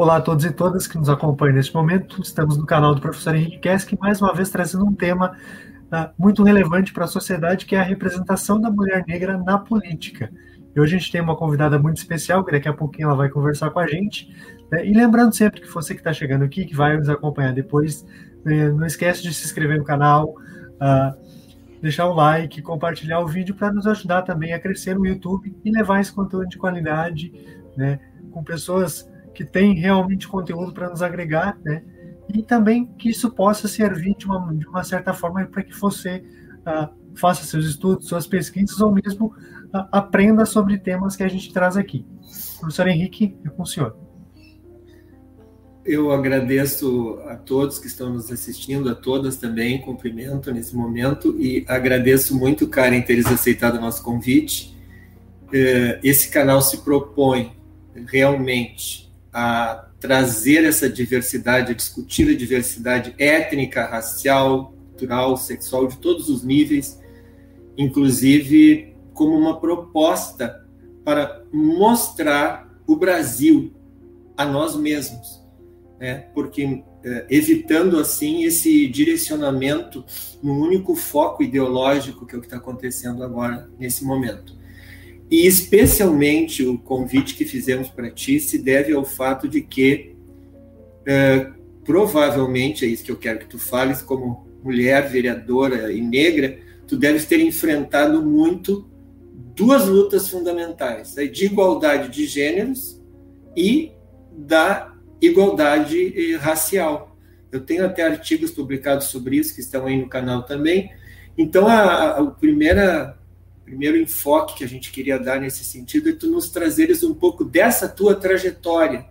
Olá a todos e todas que nos acompanham neste momento. Estamos no canal do professor Henrique Kesk, mais uma vez trazendo um tema uh, muito relevante para a sociedade, que é a representação da mulher negra na política. E hoje a gente tem uma convidada muito especial, que daqui a pouquinho ela vai conversar com a gente. Né? E lembrando sempre que você que está chegando aqui, que vai nos acompanhar depois, né, não esquece de se inscrever no canal, uh, deixar o like, compartilhar o vídeo para nos ajudar também a crescer no YouTube e levar esse conteúdo de qualidade, né, com pessoas que têm realmente conteúdo para nos agregar, né, e também que isso possa servir de uma, de uma certa forma para que você uh, faça seus estudos, suas pesquisas ou mesmo uh, aprenda sobre temas que a gente traz aqui. Professor Henrique, é com o senhor. Eu agradeço a todos que estão nos assistindo, a todas também, cumprimento nesse momento e agradeço muito, Karen, teres aceitado o nosso convite. Eh, esse canal se propõe realmente a trazer essa diversidade, a discutir a diversidade étnica, racial, cultural, sexual, de todos os níveis, inclusive como uma proposta para mostrar o Brasil a nós mesmos né? porque é, evitando assim esse direcionamento no único foco ideológico que é o que está acontecendo agora nesse momento. E especialmente o convite que fizemos para ti se deve ao fato de que é, provavelmente é isso que eu quero que tu fales como mulher vereadora e negra, tu deves ter enfrentado muito duas lutas fundamentais, a de igualdade de gêneros e da igualdade racial. Eu tenho até artigos publicados sobre isso que estão aí no canal também. Então, a, a, o primeira, primeiro enfoque que a gente queria dar nesse sentido é tu nos trazeres um pouco dessa tua trajetória,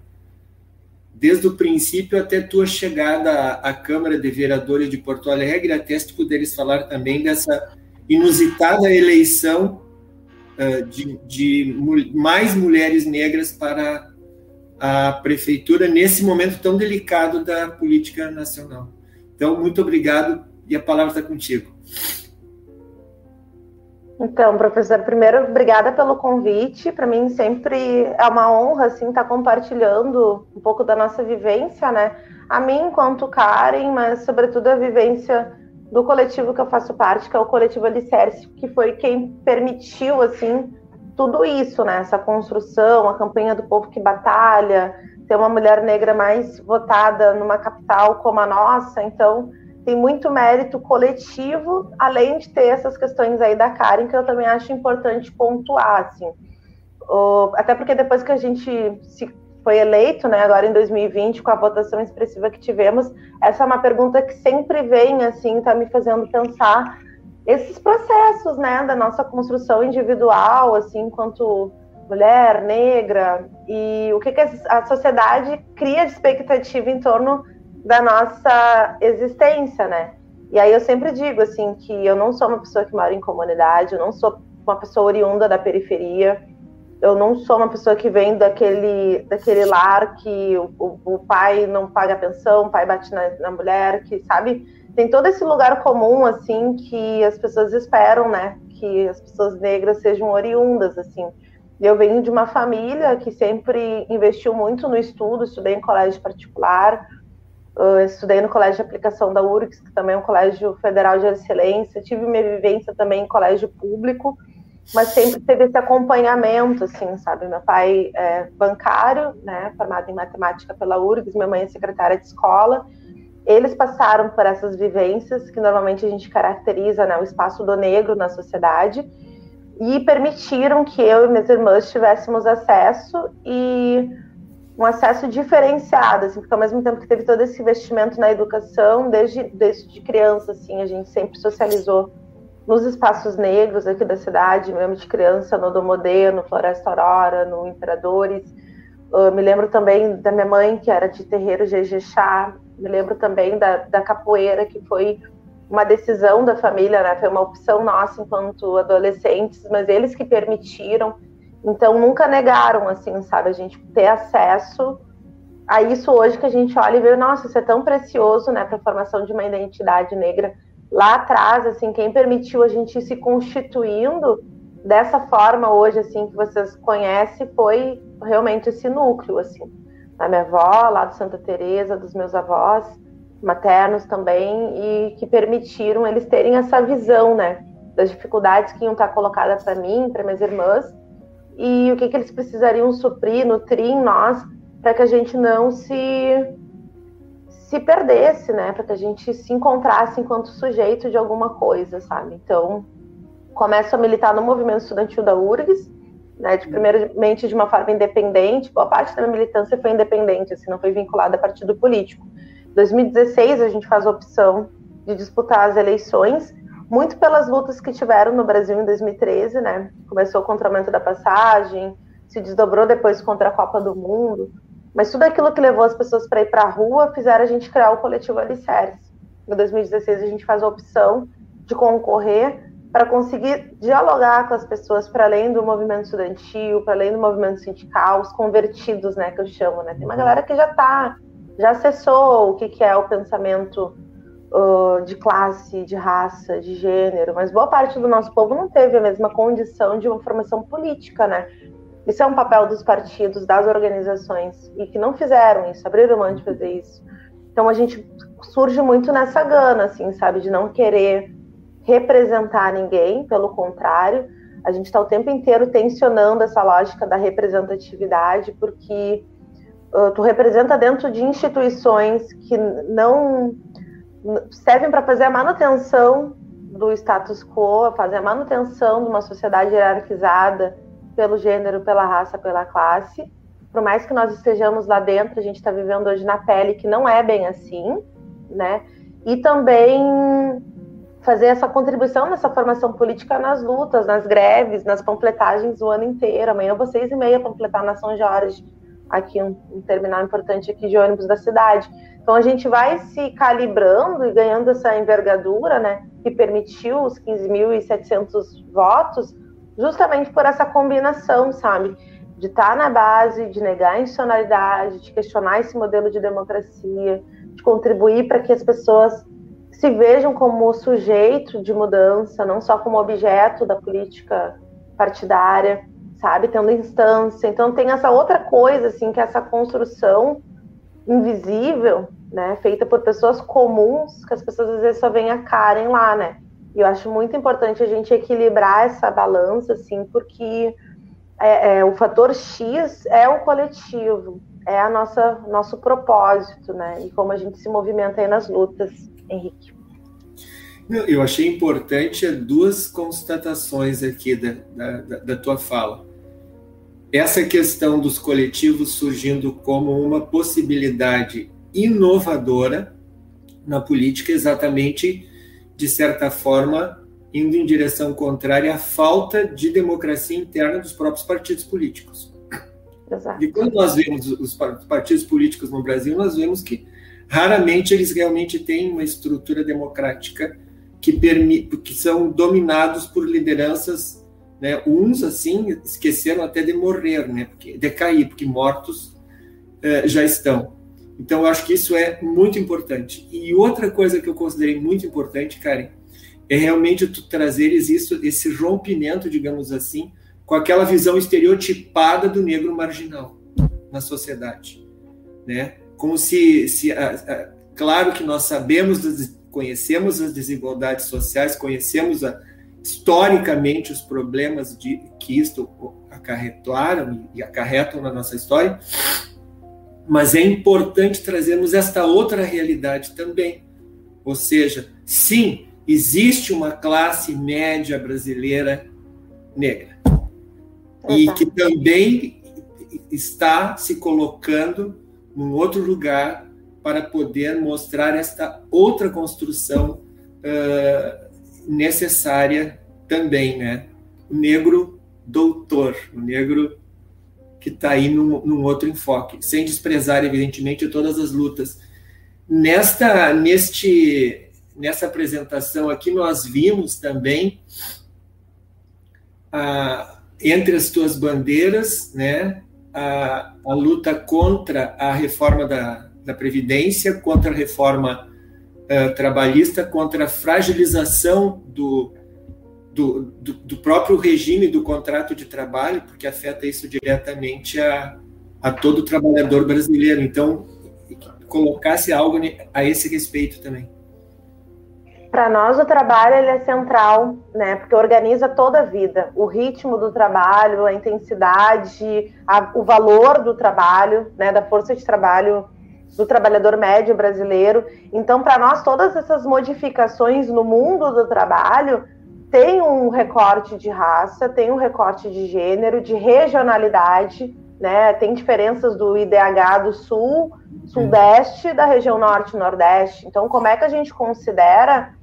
desde o princípio até tua chegada à, Câmara de Vereadores de Porto Alegre, até se tu puderes falar também dessa inusitada eleição uh, de, de mais mulheres negras para a prefeitura nesse momento tão delicado da política nacional. Então, muito obrigado e a palavra está contigo. Então, professor, primeiro, obrigada pelo convite. Para mim sempre é uma honra assim estar tá compartilhando um pouco da nossa vivência, né? A mim enquanto Karen, mas sobretudo a vivência do coletivo que eu faço parte, que é o coletivo Alicerce, que foi quem permitiu assim tudo isso, né? Essa construção, a campanha do povo que batalha, ter uma mulher negra mais votada numa capital como a nossa, então tem muito mérito coletivo, além de ter essas questões aí da Karen, que eu também acho importante pontuar, assim. Até porque depois que a gente se foi eleito, né, agora em 2020, com a votação expressiva que tivemos, essa é uma pergunta que sempre vem, assim, tá me fazendo pensar esses processos, né, da nossa construção individual, assim, enquanto mulher, negra, e o que, que a sociedade cria de expectativa em torno da nossa existência, né? E aí eu sempre digo, assim, que eu não sou uma pessoa que mora em comunidade, eu não sou uma pessoa oriunda da periferia, eu não sou uma pessoa que vem daquele, daquele lar que o, o, pai não paga pensão, o pai bate na, na mulher, que, sabe? tem todo esse lugar comum, assim, que as pessoas esperam, né? Que as pessoas negras sejam oriundas, assim. Eu venho de uma família que sempre investiu muito no estudo, estudei em colégio particular, estudei no colégio de aplicação da URGS, que também é um colégio federal de excelência, tive minha vivência também em colégio público, mas sempre teve esse acompanhamento, assim, sabe? Meu pai é bancário, né, formado em matemática pela URGS, minha mãe é secretária de escola, eles passaram por essas vivências que normalmente a gente caracteriza né, o espaço do negro na sociedade e permitiram que eu e minhas irmãs tivéssemos acesso e um acesso diferenciado, assim, porque ao mesmo tempo que teve todo esse investimento na educação, desde, desde criança, assim, a gente sempre socializou nos espaços negros aqui da cidade, mesmo de criança, no Domodê, no Floresta Aurora, no Imperadores. Eu me lembro também da minha mãe, que era de terreiro de Ejexá, me lembro também da, da capoeira, que foi uma decisão da família, né? Foi uma opção nossa enquanto adolescentes, mas eles que permitiram. Então nunca negaram, assim, sabe, a gente ter acesso a isso hoje que a gente olha e vê, nossa, isso é tão precioso, né, para a formação de uma identidade negra. Lá atrás, assim, quem permitiu a gente ir se constituindo dessa forma hoje, assim, que vocês conhecem, foi realmente esse núcleo, assim. da minha avó, lá de Santa Teresa, dos meus avós maternos também, e que permitiram eles terem essa visão, né, das dificuldades que iam estar colocadas para mim, para minhas irmãs, e o que, que eles precisariam suprir, nutrir em nós, para que a gente não se se perdesse, né, para que a gente se encontrasse enquanto sujeito de alguma coisa, sabe? Então, começo a militar no movimento estudantil da URGS, né, de, primeiramente de uma forma independente, boa parte da minha militância foi independente, assim, não foi vinculada a partido político. Em 2016, a gente faz a opção de disputar as eleições, muito pelas lutas que tiveram no Brasil em 2013, né, começou contra o aumento da passagem, se desdobrou depois contra a Copa do Mundo, mas tudo aquilo que levou as pessoas para ir para a rua fizeram a gente criar o coletivo Alicerce. Em 2016, a gente faz a opção de concorrer para conseguir dialogar com as pessoas para além do movimento estudantil, para além do movimento sindical, os convertidos, né, que eu chamo, né? Tem uma galera que já tá, já acessou o que, que é o pensamento uh, de classe, de raça, de gênero, mas boa parte do nosso povo não teve a mesma condição de uma formação política, né? Isso é um papel dos partidos, das organizações, e que não fizeram isso, abriram mão de fazer isso. Então a gente surge muito nessa gana, assim, sabe, de não querer representar ninguém, pelo contrário, a gente está o tempo inteiro tensionando essa lógica da representatividade, porque uh, tu representa dentro de instituições que não servem para fazer a manutenção do status quo, fazer a manutenção de uma sociedade hierarquizada pelo gênero, pela raça, pela classe. Por mais que nós estejamos lá dentro, a gente está vivendo hoje na pele que não é bem assim, né? E também fazer essa contribuição nessa formação política nas lutas, nas greves, nas panfletagens o ano inteiro. Amanhã seis e meia panfletar na São Jorge, aqui um, um, terminal importante aqui de ônibus da cidade. Então a gente vai se calibrando e ganhando essa envergadura, né, que permitiu os 15.700 votos, justamente por essa combinação, sabe, de estar na base, de negar a institucionalidade, de questionar esse modelo de democracia, de contribuir para que as pessoas se vejam como sujeito de mudança, não só como objeto da política partidária, sabe, tendo instância. Então tem essa outra coisa, assim, que é essa construção invisível, né, feita por pessoas comuns, que as pessoas às vezes só veem a Karen lá, né. E eu acho muito importante a gente equilibrar essa balança, assim, porque é, é, o fator X é o coletivo, é a nossa nosso propósito, né, e como a gente se movimenta aí nas lutas. Henrique. Eu achei importante duas constatações aqui da, da, da tua fala. Essa questão dos coletivos surgindo como uma possibilidade inovadora na política, exatamente, de certa forma, indo em direção contrária à falta de democracia interna dos próprios partidos políticos. Exato. E quando nós vemos os partidos políticos no Brasil, nós vemos que raramente eles realmente têm uma estrutura democrática que, permite, que são dominados por lideranças, né, uns assim esqueceram até de morrer, né, porque, de cair, porque mortos eh, já estão. Então eu acho que isso é muito importante. E outra coisa que eu considerei muito importante, Karen, é realmente tu trazeres isso, esse rompimento, digamos assim, com aquela visão estereotipada do negro marginal na sociedade, né? como se, se a, a, claro que nós sabemos, conhecemos as desigualdades sociais, conhecemos a, historicamente os problemas de, que isto acarretaram e acarretam na nossa história, mas é importante trazermos esta outra realidade também. Ou seja, sim, existe uma classe média brasileira negra e que também está se colocando num outro lugar para poder mostrar esta outra construção uh, necessária também, né? O negro doutor, o negro que está aí num, num, outro enfoque, sem desprezar, evidentemente, todas as lutas. Nesta, neste, nessa apresentação aqui, nós vimos também, entre as tuas bandeiras, né, a, a luta contra a reforma da, da Previdência, contra a reforma uh, trabalhista, contra a fragilização do, do, do, do, próprio regime do contrato de trabalho, porque afeta isso diretamente a, a todo trabalhador brasileiro. Então, colocasse algo a esse respeito também. Para nós o trabalho ele é central, né? Porque organiza toda a vida, o ritmo do trabalho, a intensidade, a, o valor do trabalho, né? Da força de trabalho do trabalhador médio brasileiro. Então, para nós todas essas modificações no mundo do trabalho tem um recorte de raça, tem um recorte de gênero, de regionalidade, né? Tem diferenças do IDH do sul, sudeste, da região norte nordeste. Então, como é que a gente considera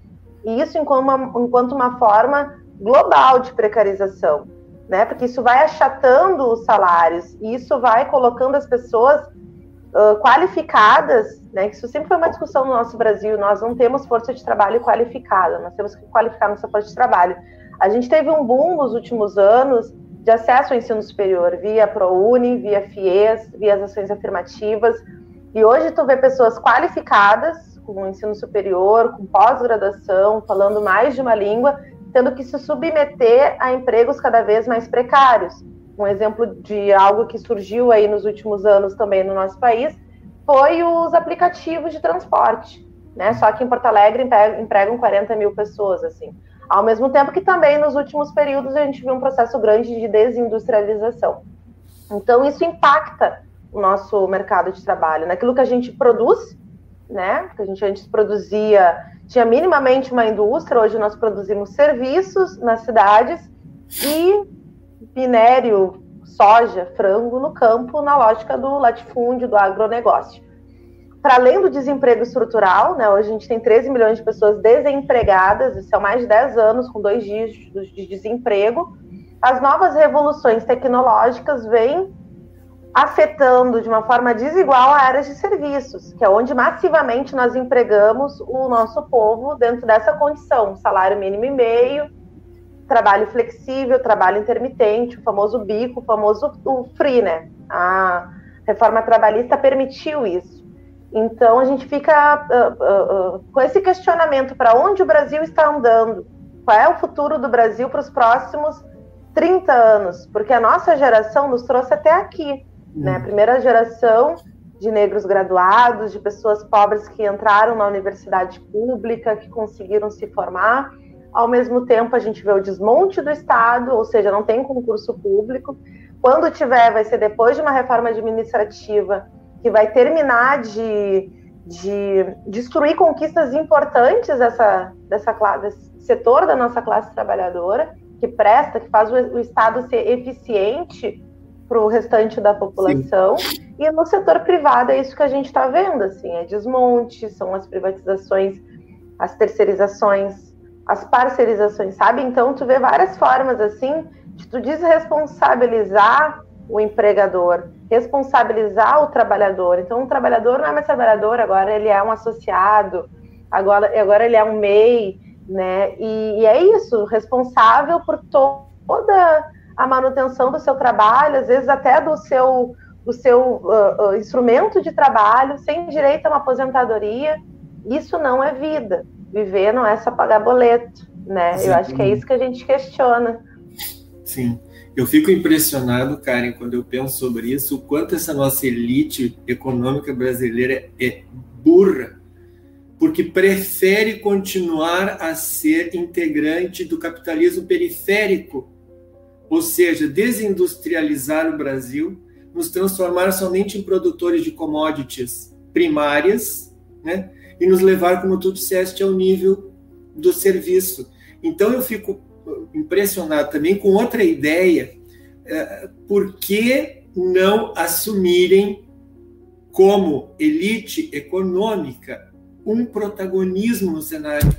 isso enquanto uma, enquanto uma forma global de precarização? Né? Porque isso vai achatando os salários, e isso vai colocando as pessoas qualificadas, né? Isso sempre foi uma discussão no nosso Brasil. Nós não temos força de trabalho qualificada, nós temos que qualificar nossa força de trabalho. A gente teve um boom nos últimos anos de acesso ao ensino superior via ProUni, via FIES, via as ações afirmativas. E hoje tu vê pessoas qualificadas com ensino superior, com pós-graduação, falando mais de uma língua, tendo que se submeter a empregos cada vez mais precários. Um exemplo de algo que surgiu aí nos últimos anos também no nosso país foi os aplicativos de transporte, né? Só que em Porto Alegre empregam 40 mil pessoas, assim. Ao mesmo tempo que também nos últimos períodos a gente viu um processo grande de desindustrialização. Então isso impacta o nosso mercado de trabalho, naquilo que a gente produz, né? Que a gente antes produzia, tinha minimamente uma indústria, hoje nós produzimos serviços nas cidades e minério, soja, frango no campo, na lógica do latifúndio, do agronegócio. Para além do desemprego estrutural, né, hoje a gente tem 13 milhões de pessoas desempregadas, isso é mais de 10 anos com dois dígitos de desemprego. As novas revoluções tecnológicas vêm afetando de uma forma desigual a áreas de serviços, que é onde massivamente nós empregamos o nosso povo dentro dessa condição, salário mínimo e meio, trabalho flexível, trabalho intermitente, o famoso bico, o famoso o free, né? A reforma trabalhista permitiu isso. Então a gente fica uh, uh, uh, com esse questionamento para onde o Brasil está andando, qual é o futuro do Brasil para os próximos 30 anos, porque a nossa geração nos trouxe até aqui, né? A primeira geração de negros graduados, de pessoas pobres que entraram na universidade pública, que conseguiram se formar ao mesmo tempo, a gente vê o desmonte do Estado, ou seja, não tem concurso público. Quando tiver, vai ser depois de uma reforma administrativa que vai terminar de, de destruir conquistas importantes dessa, dessa, desse setor da nossa classe trabalhadora, que presta, que faz o, o Estado ser eficiente para o restante da população. Sim. E no setor privado é isso que a gente está vendo, assim, é desmonte, são as privatizações, as terceirizações as parcerizações, sabe? Então, tu vê várias formas, assim, de tu desresponsabilizar o empregador, responsabilizar o trabalhador. Então, o trabalhador não é mais trabalhador, agora ele é um associado, agora, agora ele é um MEI, né? E, e é isso, responsável por to toda a manutenção do seu trabalho, às vezes até do seu, do seu uh, uh, instrumento de trabalho, sem direito a uma aposentadoria. Isso não é vida viver não é só pagar boleto, né? Sim. Eu acho que é isso que a gente questiona. Sim. Eu fico impressionado, Karen, quando eu penso sobre isso, o quanto essa nossa elite econômica brasileira é burra, porque prefere continuar a ser integrante do capitalismo periférico, ou seja, desindustrializar o Brasil, nos transformar somente em produtores de commodities primárias, né? E nos levar, como tu disseste, ao nível do serviço. Então eu fico impressionado também com outra ideia, é, por que não assumirem como elite econômica um protagonismo no cenário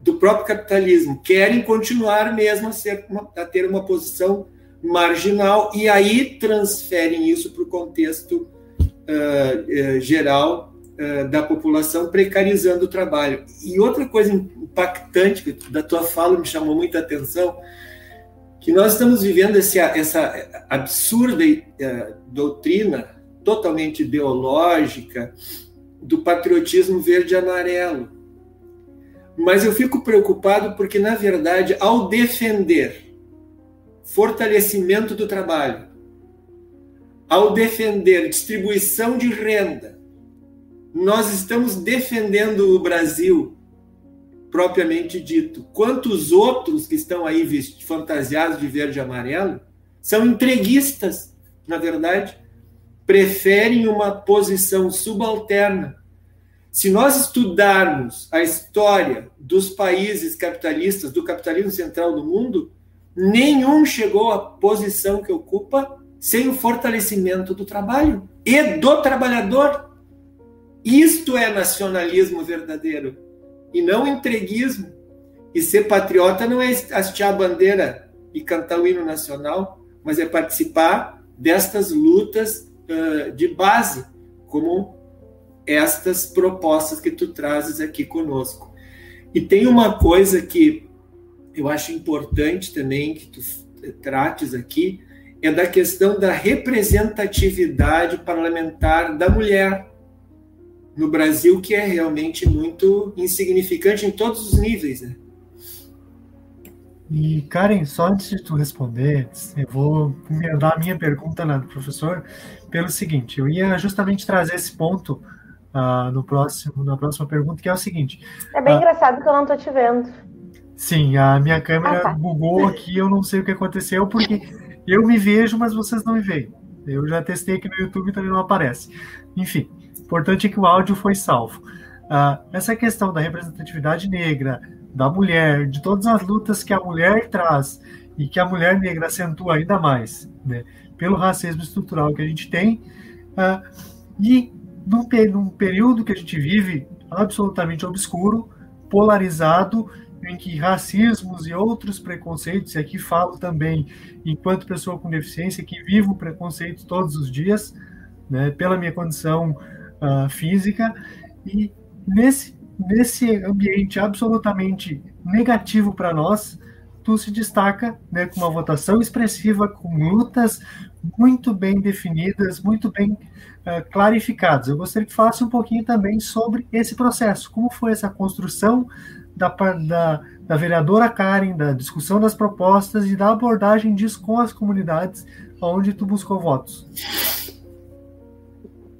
do próprio capitalismo? Querem continuar mesmo a, ser a ter uma posição marginal e aí transferem isso para o contexto uh, uh, geral da população precarizando o trabalho. E outra coisa impactante que da tua fala me chamou muita atenção, que nós estamos vivendo esse, essa absurda uh, doutrina totalmente ideológica do patriotismo verde e amarelo. Mas eu fico preocupado porque, na verdade, ao defender fortalecimento do trabalho, ao defender distribuição de renda, nós estamos defendendo o Brasil propriamente dito. Quantos outros que estão aí fantasiados de verde e amarelo são entreguistas, na verdade, preferem uma posição subalterna. Se nós estudarmos a história dos países capitalistas, do capitalismo central do mundo, nenhum chegou à posição que ocupa sem o fortalecimento do trabalho e do trabalhador. Isto é nacionalismo verdadeiro e não entreguismo. E ser patriota não é hastear a bandeira e cantar o hino nacional, mas é participar destas lutas uh, de base, como estas propostas que tu trazes aqui conosco. E tem uma coisa que eu acho importante também que tu trates aqui, é da questão da representatividade parlamentar da mulher no Brasil, que é realmente muito insignificante em todos os níveis, né? E, Karen, só antes de tu responder, eu vou dar a minha pergunta né, do professor pelo seguinte, eu ia justamente trazer esse ponto uh, no próximo, na próxima pergunta, que é o seguinte. É bem uh, engraçado que eu não estou te vendo. Sim, a minha câmera ah, tá. bugou aqui, eu não sei o que aconteceu, porque eu me vejo, mas vocês não me veem. Eu já testei aqui no YouTube e também não aparece. Enfim, importante é que o áudio foi salvo. Uh, essa questão da representatividade negra, da mulher, de todas as lutas que a mulher traz e que a mulher negra acentua ainda mais, né, pelo racismo estrutural que a gente tem, uh, e num, num período que a gente vive absolutamente obscuro, polarizado, em que racismos e outros preconceitos, e aqui falo também enquanto pessoa com deficiência que vivo preconceito todos os dias, né, pela minha condição uh, física, e nesse nesse ambiente absolutamente negativo para nós, tu se destaca né, com uma votação expressiva, com lutas muito bem definidas, muito bem uh, clarificadas. Eu gostaria que falasse um pouquinho também sobre esse processo, como foi essa construção da, da, da vereadora Karen, da discussão das propostas e da abordagem disso com as comunidades onde tu buscou votos.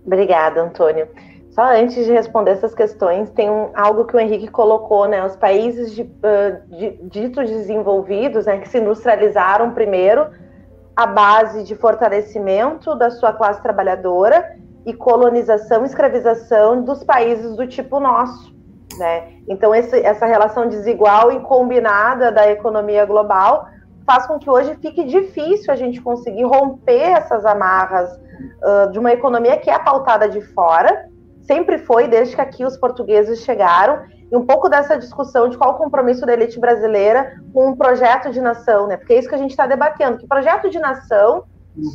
Obrigada, Antônio. Só antes de responder essas questões, tem um, algo que o Henrique colocou, né? Os países de, uh, de, ditos desenvolvidos, né, que se industrializaram primeiro, a base de fortalecimento da sua classe trabalhadora e colonização, escravização dos países do tipo nosso, né? Então esse, essa relação desigual e combinada da economia global faz com que hoje fique difícil a gente conseguir romper essas amarras uh, de uma economia que é pautada de fora sempre foi, desde que aqui os portugueses chegaram, e um pouco dessa discussão de qual o compromisso da elite brasileira com um projeto de nação, né? Porque é isso que a gente está debatendo, que projeto de nação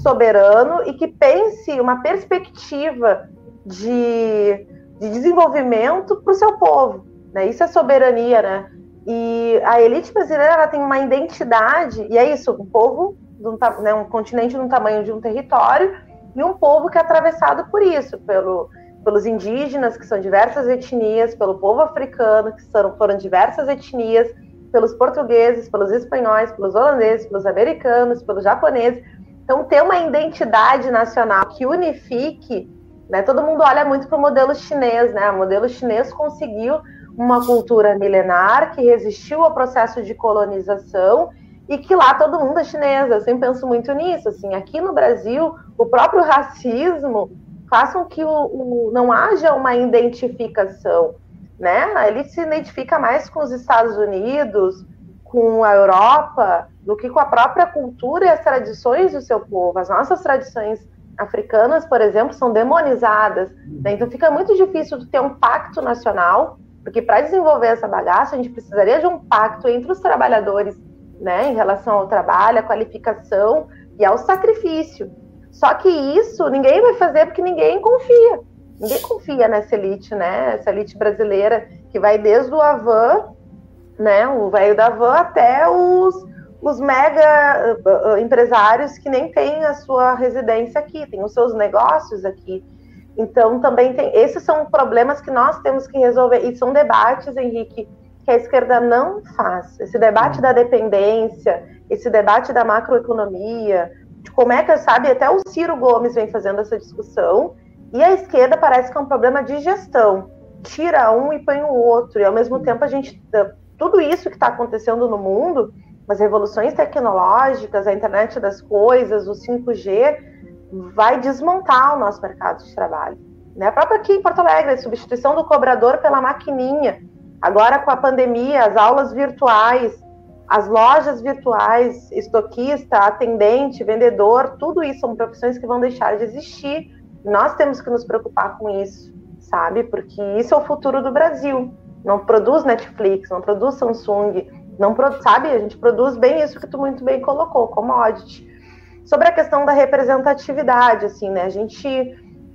soberano e que pense uma perspectiva de, de desenvolvimento para o seu povo, né? Isso é soberania, né? E a elite brasileira ela tem uma identidade, e é isso, um povo, um, né, um continente no tamanho de um território, e um povo que é atravessado por isso, pelo, pelos indígenas, que são diversas etnias, pelo povo africano, que foram, foram diversas etnias, pelos portugueses, pelos espanhóis, pelos holandeses, pelos americanos, pelos japoneses. Então, ter uma identidade nacional que unifique, né? Todo mundo olha muito para o modelo chinês, né? O modelo chinês conseguiu uma cultura milenar que resistiu ao processo de colonização e que lá todo mundo é chinês. Eu sempre penso muito nisso. Assim, aqui no Brasil, o próprio racismo façam que o, o, não haja uma identificação, né? Ele se identifica mais com os Estados Unidos, com a Europa, do que com a própria cultura e as tradições do seu povo. As nossas tradições africanas, por exemplo, são demonizadas. Né? Então fica muito difícil ter um pacto nacional, porque para desenvolver essa bagaça, a gente precisaria de um pacto entre os trabalhadores, né, em relação ao trabalho, à qualificação e ao sacrifício. Só que isso ninguém vai fazer porque ninguém confia. Ninguém confia nessa elite, né? Essa elite brasileira que vai desde o Avan, né? O velho da Van até os, os mega uh, uh, empresários que nem têm a sua residência aqui, têm os seus negócios aqui. Então, também tem. Esses são problemas que nós temos que resolver. E são debates, Henrique, que a esquerda não faz. Esse debate da dependência, esse debate da macroeconomia, de como é que, sabe, até o Ciro Gomes vem fazendo essa discussão, e a esquerda parece que é um problema de gestão. Tira um e põe o outro, e ao mesmo tempo a gente. Tudo isso que está acontecendo no mundo, as revoluções tecnológicas, a internet das coisas, o 5G, vai desmontar o nosso mercado de trabalho. Né? A própria aqui em Porto Alegre, a substituição do cobrador pela maquininha. Agora, com a pandemia, as aulas virtuais, as lojas virtuais, estoquista, atendente, vendedor, tudo isso são profissões que vão deixar de existir. Nós temos que nos preocupar com isso, sabe? Porque isso é o futuro do Brasil. Não produz Netflix, não produz Samsung, não sabe? A gente produz bem isso que tu muito bem colocou, commodity. Sobre a questão da representatividade, assim, né? A gente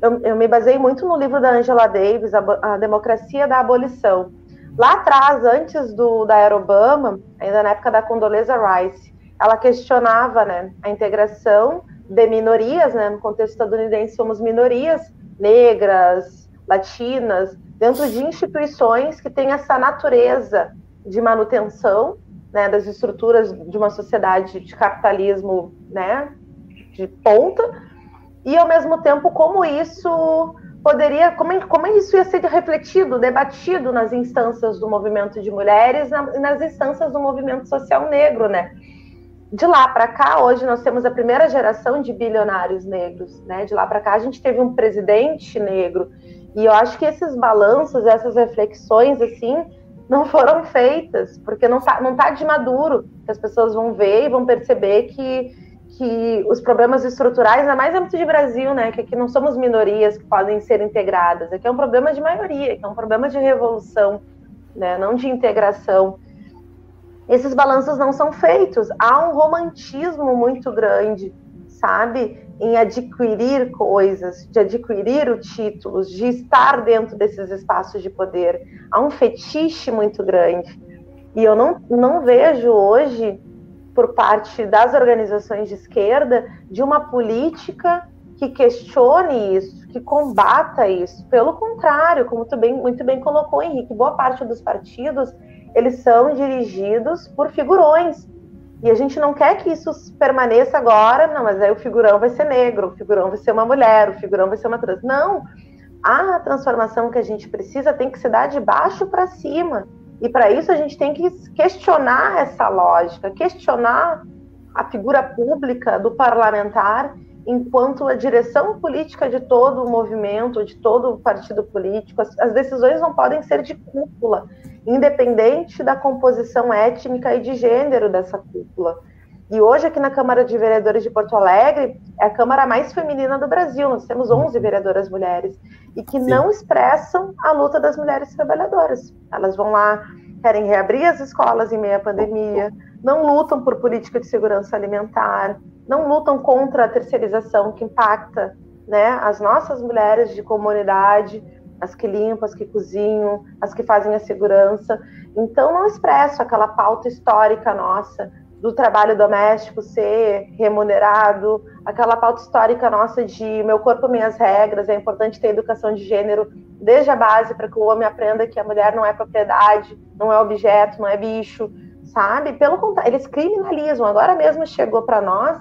eu, eu, me baseei muito no livro da Angela Davis, a, a, Democracia da Abolição. Lá atrás, antes do, da era Obama, ainda na época da Condoleezza Rice, ela questionava né, a integração de minorias, né, no contexto estadunidense somos minorias negras, latinas, dentro de instituições que têm essa natureza de manutenção né, das estruturas de uma sociedade de capitalismo né, de ponta, e ao mesmo tempo como isso poderia, como, como isso ia ser refletido, debatido nas instâncias do movimento de mulheres, na, nas instâncias do movimento social negro, né? De lá para cá, hoje nós temos a primeira geração de bilionários negros, né? De lá para cá a gente teve um presidente negro e eu acho que esses balanços, essas reflexões assim, não foram feitas porque não tá, não tá de maduro, as pessoas vão ver e vão perceber que que os problemas estruturais, ainda mais âmbito de Brasil, né, que aqui não somos minorias que podem ser integradas, aqui é um problema de maioria, que é um problema de revolução, né, não de integração. Esses balanços não são feitos, há um romantismo muito grande, sabe, em adquirir coisas, de adquirir títulos, de estar dentro desses espaços de poder. Há um fetiche muito grande. E eu não, não vejo hoje por parte das organizações de esquerda de uma política que questione isso, que combata isso. Pelo contrário, como tu bem, muito bem colocou, Henrique, boa parte dos partidos eles são dirigidos por figurões. E a gente não quer que isso permaneça agora, não, mas aí o figurão vai ser negro, o figurão vai ser uma mulher, o figurão vai ser uma trans. Não! A transformação que a gente precisa tem que se dar de baixo para cima. E para isso a gente tem que questionar essa lógica, questionar a figura pública do parlamentar enquanto a direção política de todo o movimento, de todo o partido político. As, as decisões não podem ser de cúpula, independente da composição étnica e de gênero dessa cúpula. E hoje, aqui na Câmara de Vereadores de Porto Alegre, é a Câmara mais feminina do Brasil. Nós temos 11 vereadoras mulheres e que Sim. não expressam a luta das mulheres trabalhadoras. Elas vão lá, querem reabrir as escolas em meio à pandemia, não lutam por política de segurança alimentar, não lutam contra a terceirização que impacta né, as nossas mulheres de comunidade, as que limpam, as que cozinham, as que fazem a segurança. Então, não expresso aquela pauta histórica nossa do trabalho doméstico ser remunerado, aquela pauta histórica nossa de meu corpo, minhas regras, é importante ter educação de gênero desde a base para que o homem aprenda que a mulher não é propriedade, não é objeto, não é bicho, sabe? Pelo contrário, eles criminalizam. Agora mesmo chegou para nós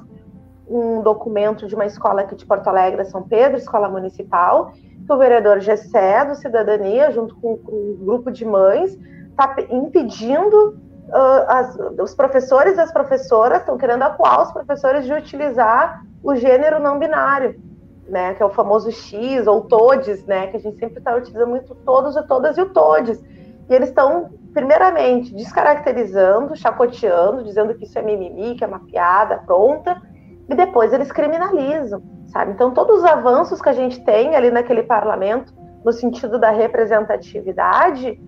um documento de uma escola aqui de Porto Alegre, São Pedro, escola municipal, que o vereador Gessé do Cidadania, junto com, um grupo de mães, está impedindo uh, as, os professores e as professoras estão querendo acuar os professores de utilizar o gênero não binário, né, que é o famoso X ou todes, né, que a gente sempre está utilizando muito todos e todas e o todes. E eles estão, primeiramente, descaracterizando, chacoteando, dizendo que isso é mimimi, que é uma piada pronta, e depois eles criminalizam, sabe? Então, todos os avanços que a gente tem ali naquele parlamento, no sentido da representatividade,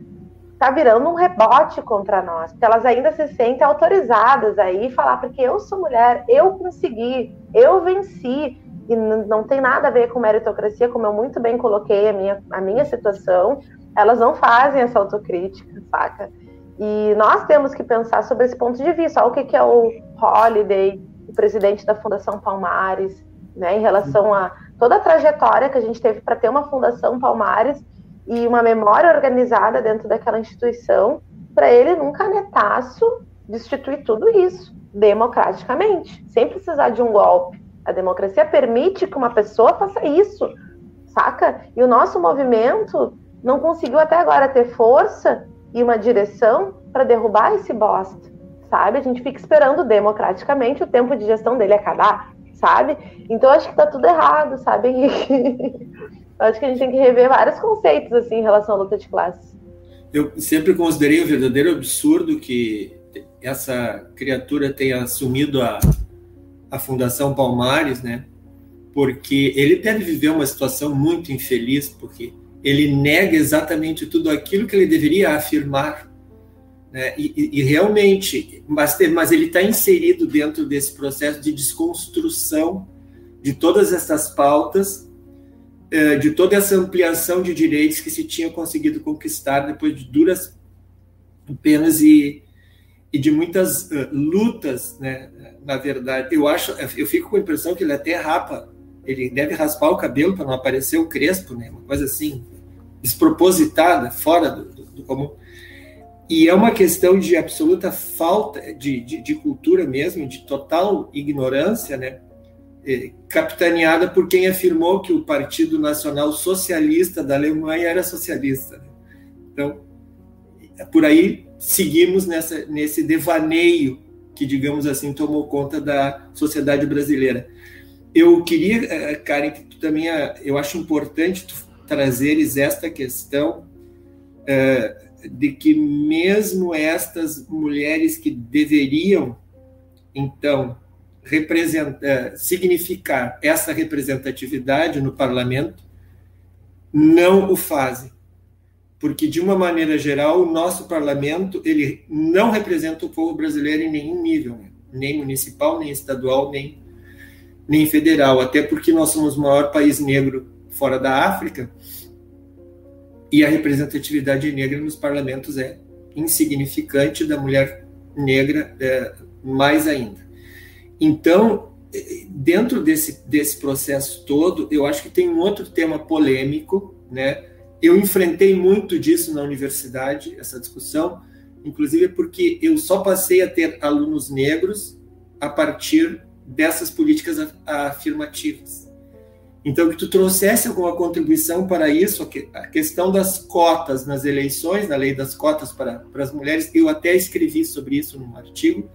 está virando um rebote contra nós, porque elas ainda se sentem autorizadas aí falar porque eu sou mulher, eu consegui, eu venci e não tem nada a ver com meritocracia, como eu muito bem coloquei a minha, a minha situação, elas não fazem essa autocrítica, saca? E nós temos que pensar sobre esse ponto de vista. Olha o que, que é o Holiday, o presidente da Fundação Palmares, né, em relação a toda a trajetória que a gente teve para ter uma Fundação Palmares e uma memória organizada dentro daquela instituição para ele, num canetaço, destituir tudo isso democraticamente, sem precisar de um golpe, A democracia permite que uma pessoa faça isso, saca? E o nosso movimento não conseguiu até agora ter força e uma direção para derrubar esse bosta, sabe? A gente fica esperando democraticamente o tempo de gestão dele acabar, sabe? Então acho que tá tudo errado, sabe? acho que a gente tem que rever vários conceitos assim em relação à luta de classes. Eu sempre considerei um verdadeiro absurdo que essa criatura tenha assumido a, a Fundação Palmares, né? Porque ele deve viver uma situação muito infeliz, porque ele nega exatamente tudo aquilo que ele deveria afirmar. Né? E, e, e realmente, mas, mas ele está inserido dentro desse processo de desconstrução de todas essas pautas, de toda essa ampliação de direitos que se tinha conseguido conquistar depois de duras penas e, e de muitas uh, lutas, né? Na verdade, eu acho, eu fico com a impressão que ele até rapa, ele deve raspar o cabelo para não aparecer o crespo, né? Uma coisa assim despropositada, fora do, do, do comum. E é uma questão de absoluta falta de, de, de cultura mesmo, de total ignorância, né? É, capitaneada por quem afirmou que o Partido Nacional Socialista da Alemanha era socialista. Né? Então, por aí seguimos nessa, nesse devaneio que, digamos assim, tomou conta da sociedade brasileira. Eu queria, eh, Karen, que tu também, eu acho importante tu trazeres esta questão de que mesmo estas mulheres que deveriam, então, representar, significar essa representatividade no parlamento, não o fazem porque de uma maneira geral o nosso parlamento ele não representa o povo brasileiro em nenhum nível, né? nem municipal, nem estadual, nem nem federal, até porque nós somos o maior país negro fora da África e a representatividade negra nos parlamentos é insignificante da mulher negra é, mais ainda. Então, dentro desse, desse processo todo, eu acho que tem um outro tema polêmico, né? Eu enfrentei muito disso na universidade, essa discussão, inclusive porque eu só passei a ter alunos negros a partir dessas políticas afirmativas. Então, que tu trouxesse alguma contribuição para isso, a questão das cotas nas eleições, na lei das cotas para, para as mulheres, eu até escrevi sobre isso num artigo.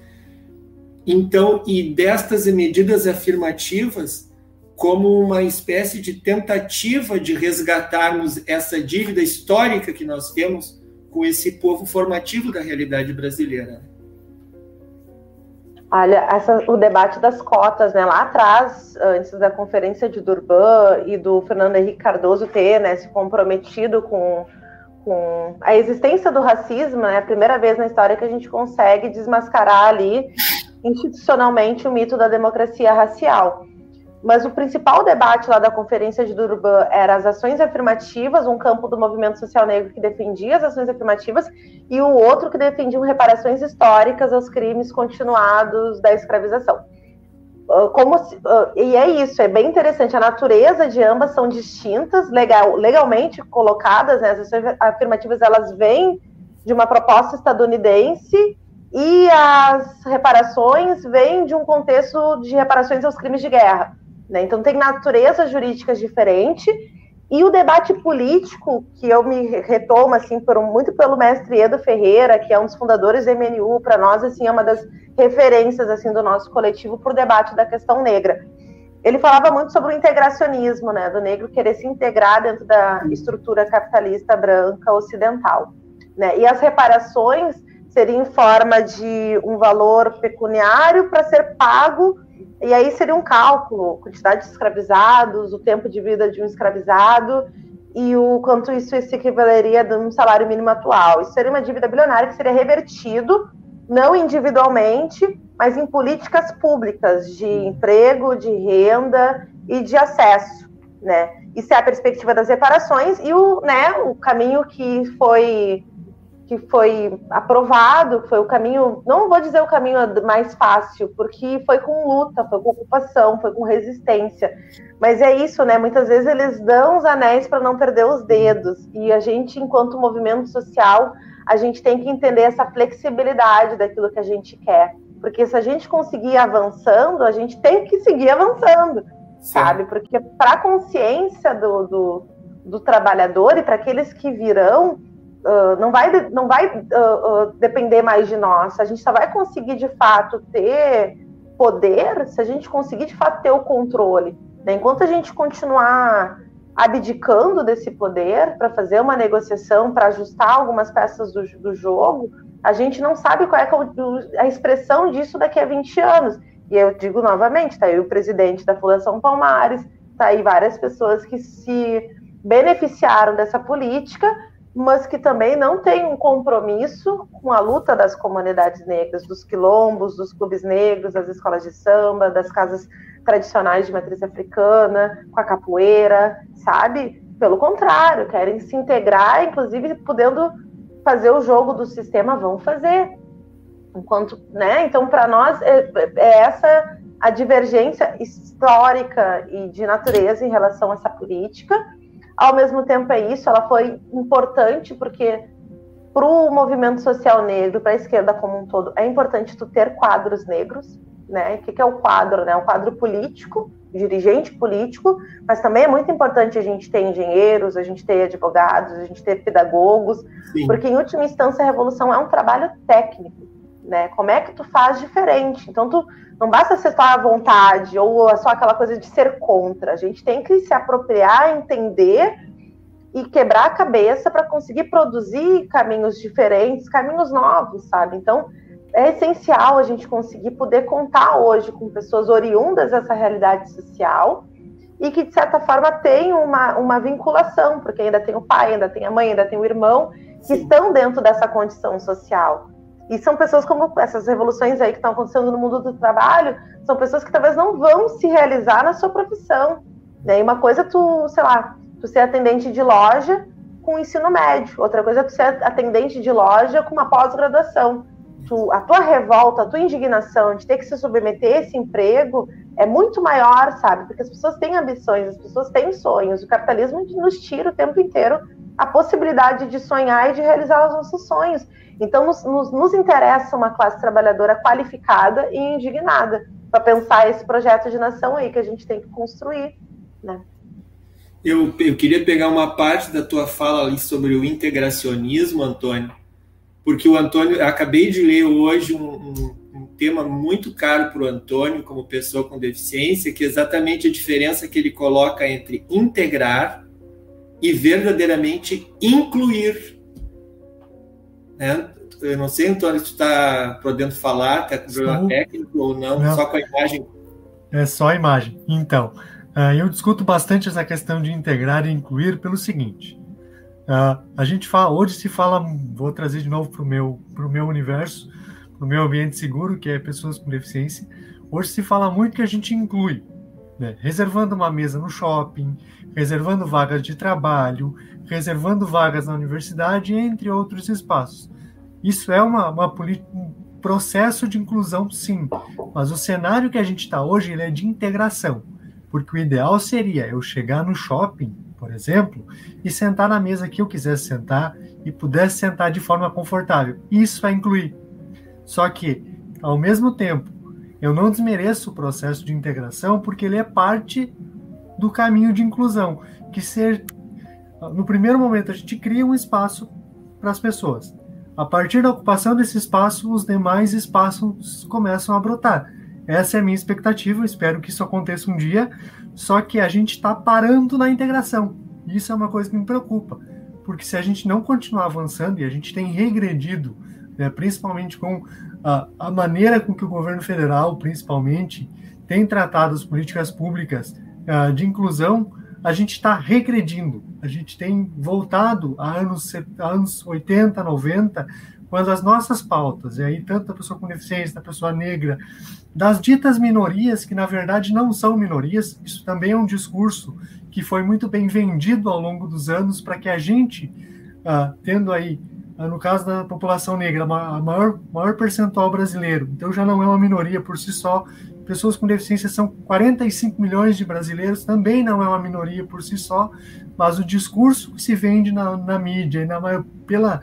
Então, e destas medidas afirmativas, como uma espécie de tentativa de resgatarmos essa dívida histórica que nós temos com esse povo formativo da realidade brasileira. Olha, essa, o debate das cotas, né, lá atrás, antes da conferência de Durban e do Fernando Henrique Cardoso ter né, se comprometido com, com a existência do racismo, é né, a primeira vez na história que a gente consegue desmascarar ali institucionalmente o mito da democracia racial. Mas o principal debate lá da Conferência de Durban era as ações afirmativas, um campo do movimento social negro que defendia as ações afirmativas, e o outro que defendia reparações históricas aos crimes continuados da escravização. Ah, como ah, e é isso, é bem interessante. A natureza de ambas são distintas, legal, legalmente colocadas, né? As ações afirmativas elas vêm de uma proposta estadunidense e as reparações vêm de um contexto de reparações aos crimes de guerra. Né? Então, tem naturezas jurídicas diferentes. E o debate político, que eu me retomo assim, por, muito pelo mestre Edo Ferreira, que é um dos fundadores do MNU, para nós assim, é uma das referências assim do nosso coletivo para o debate da questão negra. Ele falava muito sobre o integracionismo, né, do negro querer se integrar dentro da estrutura capitalista branca ocidental. Né? E as reparações seriam em forma de um valor pecuniário para ser pago e aí seria um cálculo, quantidade de escravizados, o tempo de vida de um escravizado e o quanto isso se equivaleria a um salário mínimo atual. Isso seria uma dívida bilionária que seria revertido, não individualmente, mas em políticas públicas de emprego, de renda e de acesso, né? Isso é a perspectiva das reparações e o, né, o caminho que foi que foi aprovado, foi o caminho, não vou dizer o caminho mais fácil, porque foi com luta, foi com ocupação, foi com resistência. Mas é isso, né? Muitas vezes eles dão os anéis para não perder os dedos. E a gente, enquanto movimento social, a gente tem que entender essa flexibilidade daquilo que a gente quer. Porque se a gente conseguir avançando, a gente tem que seguir avançando, sabe? Porque para a consciência do, do, do, trabalhador e para aqueles que virão, uh, não vai, não vai uh, uh, depender mais de nós. A gente só vai conseguir de fato ter poder se a gente conseguir de fato ter o controle. Né? Enquanto a gente continuar abdicando desse poder para fazer uma negociação, para ajustar algumas peças do, do jogo, a gente não sabe qual é a expressão disso daqui a 20 anos. E eu digo novamente, está aí o presidente da Fundação Palmares, está aí várias pessoas que se beneficiaram dessa política, mas que também não têm um compromisso com a luta das comunidades negras, dos quilombos, dos clubes negros, das escolas de samba, das casas tradicionais de matriz africana, com a capoeira, sabe? Pelo contrário, querem se integrar, inclusive podendo fazer o jogo do sistema, vão fazer. Enquanto, né? Então, para nós é, é, essa a divergência histórica e de natureza em relação a essa política. Ao mesmo tempo é isso, ela foi importante porque para o movimento social negro, para a esquerda como um todo, é importante tu ter quadros negros, né? O que, que é o quadro, né? O quadro político, dirigente político, mas também é muito importante a gente ter engenheiros, a gente ter advogados, a gente ter pedagogos, Sim. porque em última instância a revolução é um trabalho técnico, né? Como é que tu faz diferente? Então tu não basta ser só a vontade ou só aquela coisa de ser contra. A gente tem que se apropriar, entender e quebrar a cabeça para conseguir produzir caminhos diferentes, caminhos novos, sabe? Então é essencial a gente conseguir poder contar hoje com pessoas oriundas dessa realidade social e que, de certa forma, tem uma, uma vinculação, porque ainda tem o pai, ainda tem a mãe, ainda tem o irmão, que Sim. estão dentro dessa condição social. E são pessoas como essas revoluções aí que estão acontecendo no mundo do trabalho, são pessoas que talvez não vão se realizar na sua profissão. Né? E uma coisa é tu, sei lá, tu ser atendente de loja com ensino médio, outra coisa é tu ser atendente de loja com uma pós-graduação tu, a tua revolta, a tua indignação de ter que se submeter a esse emprego é muito maior, sabe? Porque as pessoas têm ambições, as pessoas têm sonhos. O capitalismo nos tira o tempo inteiro a possibilidade de sonhar e de realizar os nossos sonhos. Então, nos, nos, nos interessa uma classe trabalhadora qualificada e indignada para pensar esse projeto de nação aí que a gente tem que construir, né? Eu, eu queria pegar uma parte da tua fala ali sobre o integracionismo, Antônio, porque o Antônio, acabei de ler hoje um, um, um tema muito caro para o Antônio, como pessoa com deficiência, que é exatamente a diferença que ele coloca entre integrar e verdadeiramente incluir. Né? Eu não sei, Antônio, se tu está podendo falar, está com problema técnico ou não, não, só com a imagem. É só a imagem. Então, ah, eu discuto bastante essa questão de integrar e incluir pelo seguinte. Uh, a gente fala, hoje se fala, vou trazer de novo para o meu, pro meu universo, para o meu ambiente seguro, que é pessoas com deficiência. Hoje se fala muito que a gente inclui, né? reservando uma mesa no shopping, reservando vagas de trabalho, reservando vagas na universidade, entre outros espaços. Isso é uma, uma um processo de inclusão, sim, mas o cenário que a gente está hoje ele é de integração, porque o ideal seria eu chegar no shopping por exemplo, e sentar na mesa que eu quisesse sentar e pudesse sentar de forma confortável. Isso é incluir. Só que, ao mesmo tempo, eu não desmereço o processo de integração porque ele é parte do caminho de inclusão, que ser no primeiro momento a gente cria um espaço para as pessoas. A partir da ocupação desse espaço, os demais espaços começam a brotar. Essa é a minha expectativa, espero que isso aconteça um dia, só que a gente está parando na integração. Isso é uma coisa que me preocupa, porque se a gente não continuar avançando e a gente tem regredido, né, principalmente com a, a, maneira com que o governo federal, principalmente, tem tratado as políticas públicas uh, de inclusão, a gente está regredindo. A gente tem voltado a anos, anos 80, 90, quando as nossas pautas, e aí tanto a pessoa com deficiência, da pessoa negra, das ditas minorias, que na verdade não são minorias, isso também é um discurso que foi muito bem vendido ao longo dos anos para que a gente, ah, tendo aí, no caso da população negra, a maior, maior percentual brasileiro, então já não é uma minoria por si só, pessoas com deficiência são 45 milhões de brasileiros, também não é uma minoria por si só, mas o discurso que se vende na, na mídia e na, pela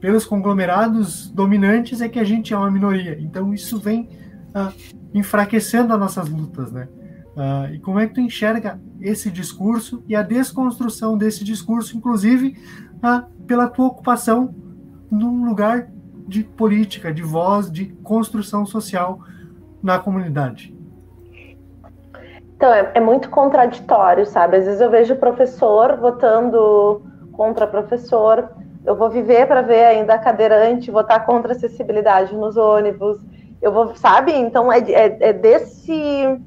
pelos conglomerados dominantes é que a gente é uma minoria. Então isso vem uh, enfraquecendo as nossas lutas, né? Uh, e como é que tu enxerga esse discurso e a desconstrução desse discurso, inclusive pela tua ocupação num lugar de política, de voz, de construção social na comunidade? Então, é, é muito contraditório, sabe? Às vezes eu vejo professor votando contra professor, eu vou viver para ver ainda cadeirante votar contra acessibilidade nos ônibus, eu vou, sabe? Então, é, é, é desse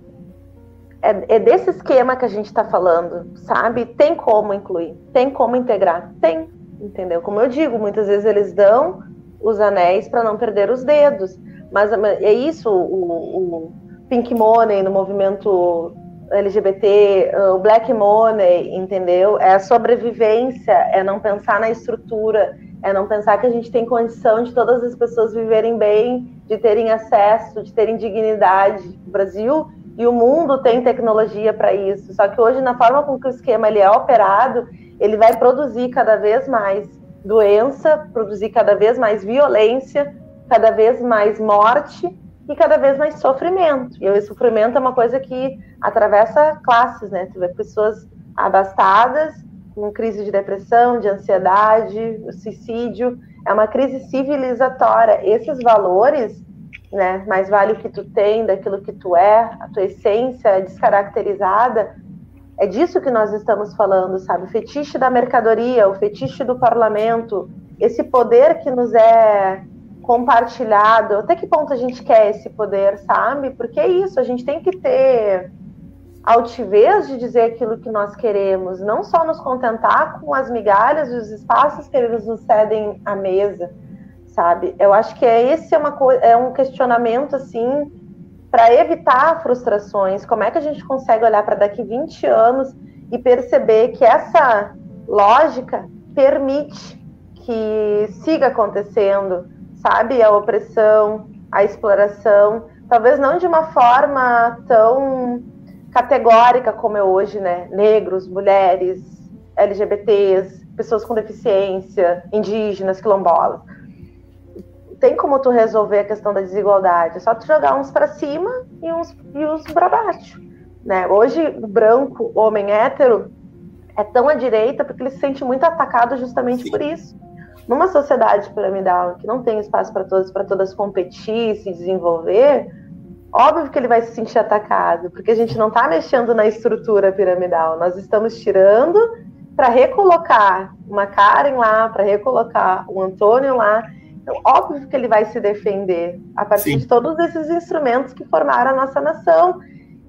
é, é desse esquema que a gente está falando, sabe? Tem como incluir, tem como integrar, tem, entendeu? Como eu digo, muitas vezes eles dão os anéis para não perder os dedos, mas é isso, o, o Pink Money no movimento LGBT, o Black Money, entendeu? É a sobrevivência, é não pensar na estrutura, é não pensar que a gente tem condição de todas as pessoas viverem bem, de terem acesso, de terem dignidade. O Brasil e o mundo tem tecnologia para isso. Só que hoje, na forma com que o esquema ele é operado, ele vai produzir cada vez mais doença, produzir cada vez mais violência, cada vez mais morte e cada vez mais sofrimento. E o sofrimento é uma coisa que atravessa classes, né? Tu vê pessoas abastadas, com crise de depressão, de ansiedade, suicídio. É uma crise civilizatória. Esses valores né? Mais vale o que tu tem daquilo que tu é, a tua essência é descaracterizada. É disso que nós estamos falando, sabe? O fetiche da mercadoria, o fetiche do parlamento, esse poder que nos é compartilhado. Até que ponto a gente quer esse poder, sabe? Porque é isso, a gente tem que ter altivez de dizer aquilo que nós queremos, não só nos contentar com as migalhas e os espaços que eles nos cedem à mesa sabe? Eu acho que é esse é, uma é um questionamento assim para evitar frustrações. Como é que a gente consegue olhar para daqui 20 anos e perceber que essa lógica permite que siga acontecendo, sabe? A opressão, a exploração, talvez não de uma forma tão categórica como é hoje, né? Negros, mulheres, LGBTs, pessoas com deficiência, indígenas, quilombolas tem como tu resolver a questão da desigualdade. É só tu jogar uns para cima e uns, e uns para baixo. Né? Hoje, o branco, homem hétero, é tão à direita porque ele se sente muito atacado justamente Sim. por isso. Numa sociedade piramidal que não tem espaço para todos, para todas competir, se desenvolver, óbvio que ele vai se sentir atacado, porque a gente não está mexendo na estrutura piramidal, nós estamos tirando para recolocar uma Karen lá, para recolocar o Antônio lá, óbvio que ele vai se defender a partir Sim. de todos esses instrumentos que formaram a nossa nação.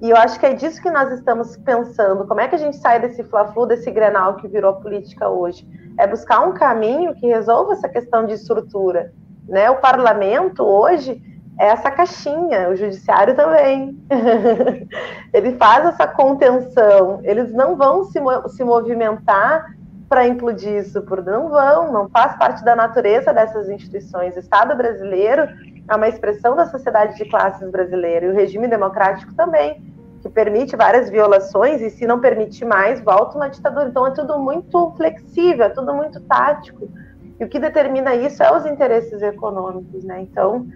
E eu acho que é disso que nós estamos pensando. Como é que a gente sai desse fla-flu, desse grenal que virou política hoje? É buscar um caminho que resolva essa questão de estrutura. Né? O parlamento hoje é essa caixinha, o judiciário também. Ele faz essa contenção. Eles não vão se, se movimentar para implodir isso, por não vão, não faz parte da natureza dessas instituições. O Estado brasileiro é uma expressão da sociedade de classes brasileira e o regime democrático também, que permite várias violações e se não permitir mais, volta uma ditadura. Então é tudo muito flexível, é tudo muito tático. E o que determina isso é os interesses econômicos, né? Então,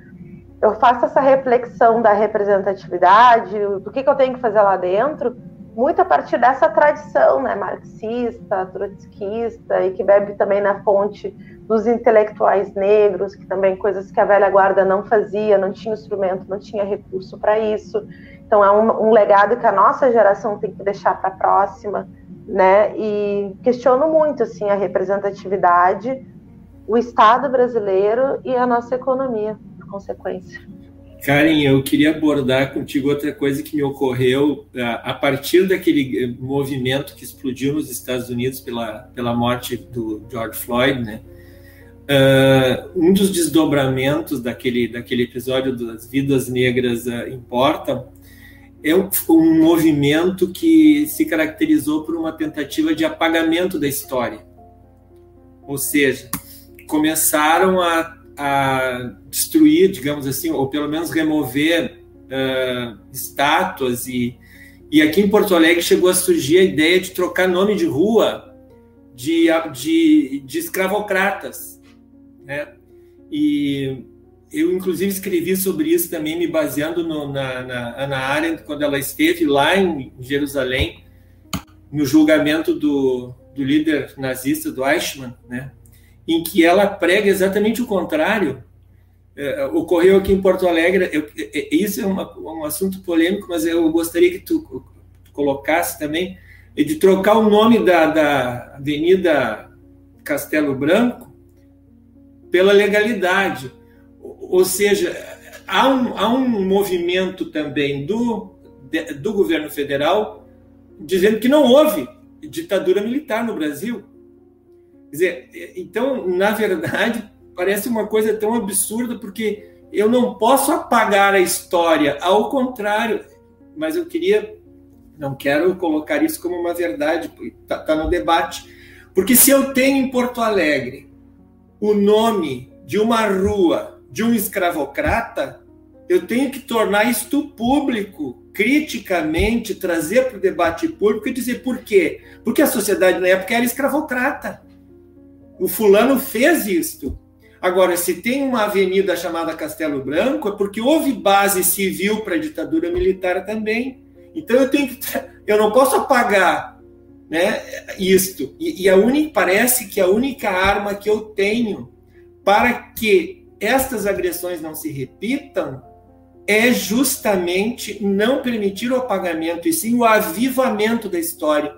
eu faço essa reflexão da representatividade, do que, que eu tenho que fazer lá dentro, muito a partir dessa tradição né, marxista, trotskista, e que bebe também na fonte dos intelectuais negros, que também coisas que a velha guarda não fazia, não tinha instrumento, não tinha recurso para isso. Então é um, um, legado que a nossa geração tem que deixar para a próxima, né? E questiono muito assim a representatividade, o Estado brasileiro e a nossa economia, por consequência. Karen, eu queria abordar contigo outra coisa que me ocorreu a partir daquele eh, movimento que explodiu nos Estados Unidos pela, pela morte do George Floyd, né? Uh, um dos desdobramentos daquele, daquele episódio das vidas negras uh, importam é um, um movimento que se caracterizou por uma tentativa de apagamento da história. Ou seja, começaram a a destruir, digamos assim, ou pelo menos remover uh, estátuas e e aqui em Porto Alegre chegou a surgir a ideia de trocar nome de rua de, de, de escravocratas. né? E eu, inclusive, escrevi sobre isso também, me baseando no, na, na Ana Arendt, quando ela esteve lá em Jerusalém, no julgamento do, do líder nazista, do Eichmann, né? Em que ela prega exatamente o contrário. É, ocorreu aqui em Porto Alegre, eu, é, isso é uma, um assunto polêmico, mas eu gostaria que tu colocasse também, de trocar o nome da, da Avenida Castelo Branco pela legalidade. Ou seja, há um, há um movimento também do, do governo federal dizendo que não houve ditadura militar no Brasil. Dizer, então, na verdade, parece uma coisa tão absurda, porque eu não posso apagar a história, ao contrário, mas eu queria, não quero colocar isso como uma verdade, está tá no debate. Porque se eu tenho em Porto Alegre o nome de uma rua de um escravocrata, eu tenho que tornar isto público, criticamente, trazer para o debate público e dizer por quê? Porque a sociedade na época era escravocrata. O fulano fez isto. Agora, se tem uma avenida chamada Castelo Branco, é porque houve base civil para a ditadura militar também. Então eu tenho que, eu não posso apagar, né, isto. E, e a única parece que a única arma que eu tenho para que estas agressões não se repitam é justamente não permitir o apagamento e sim o avivamento da história.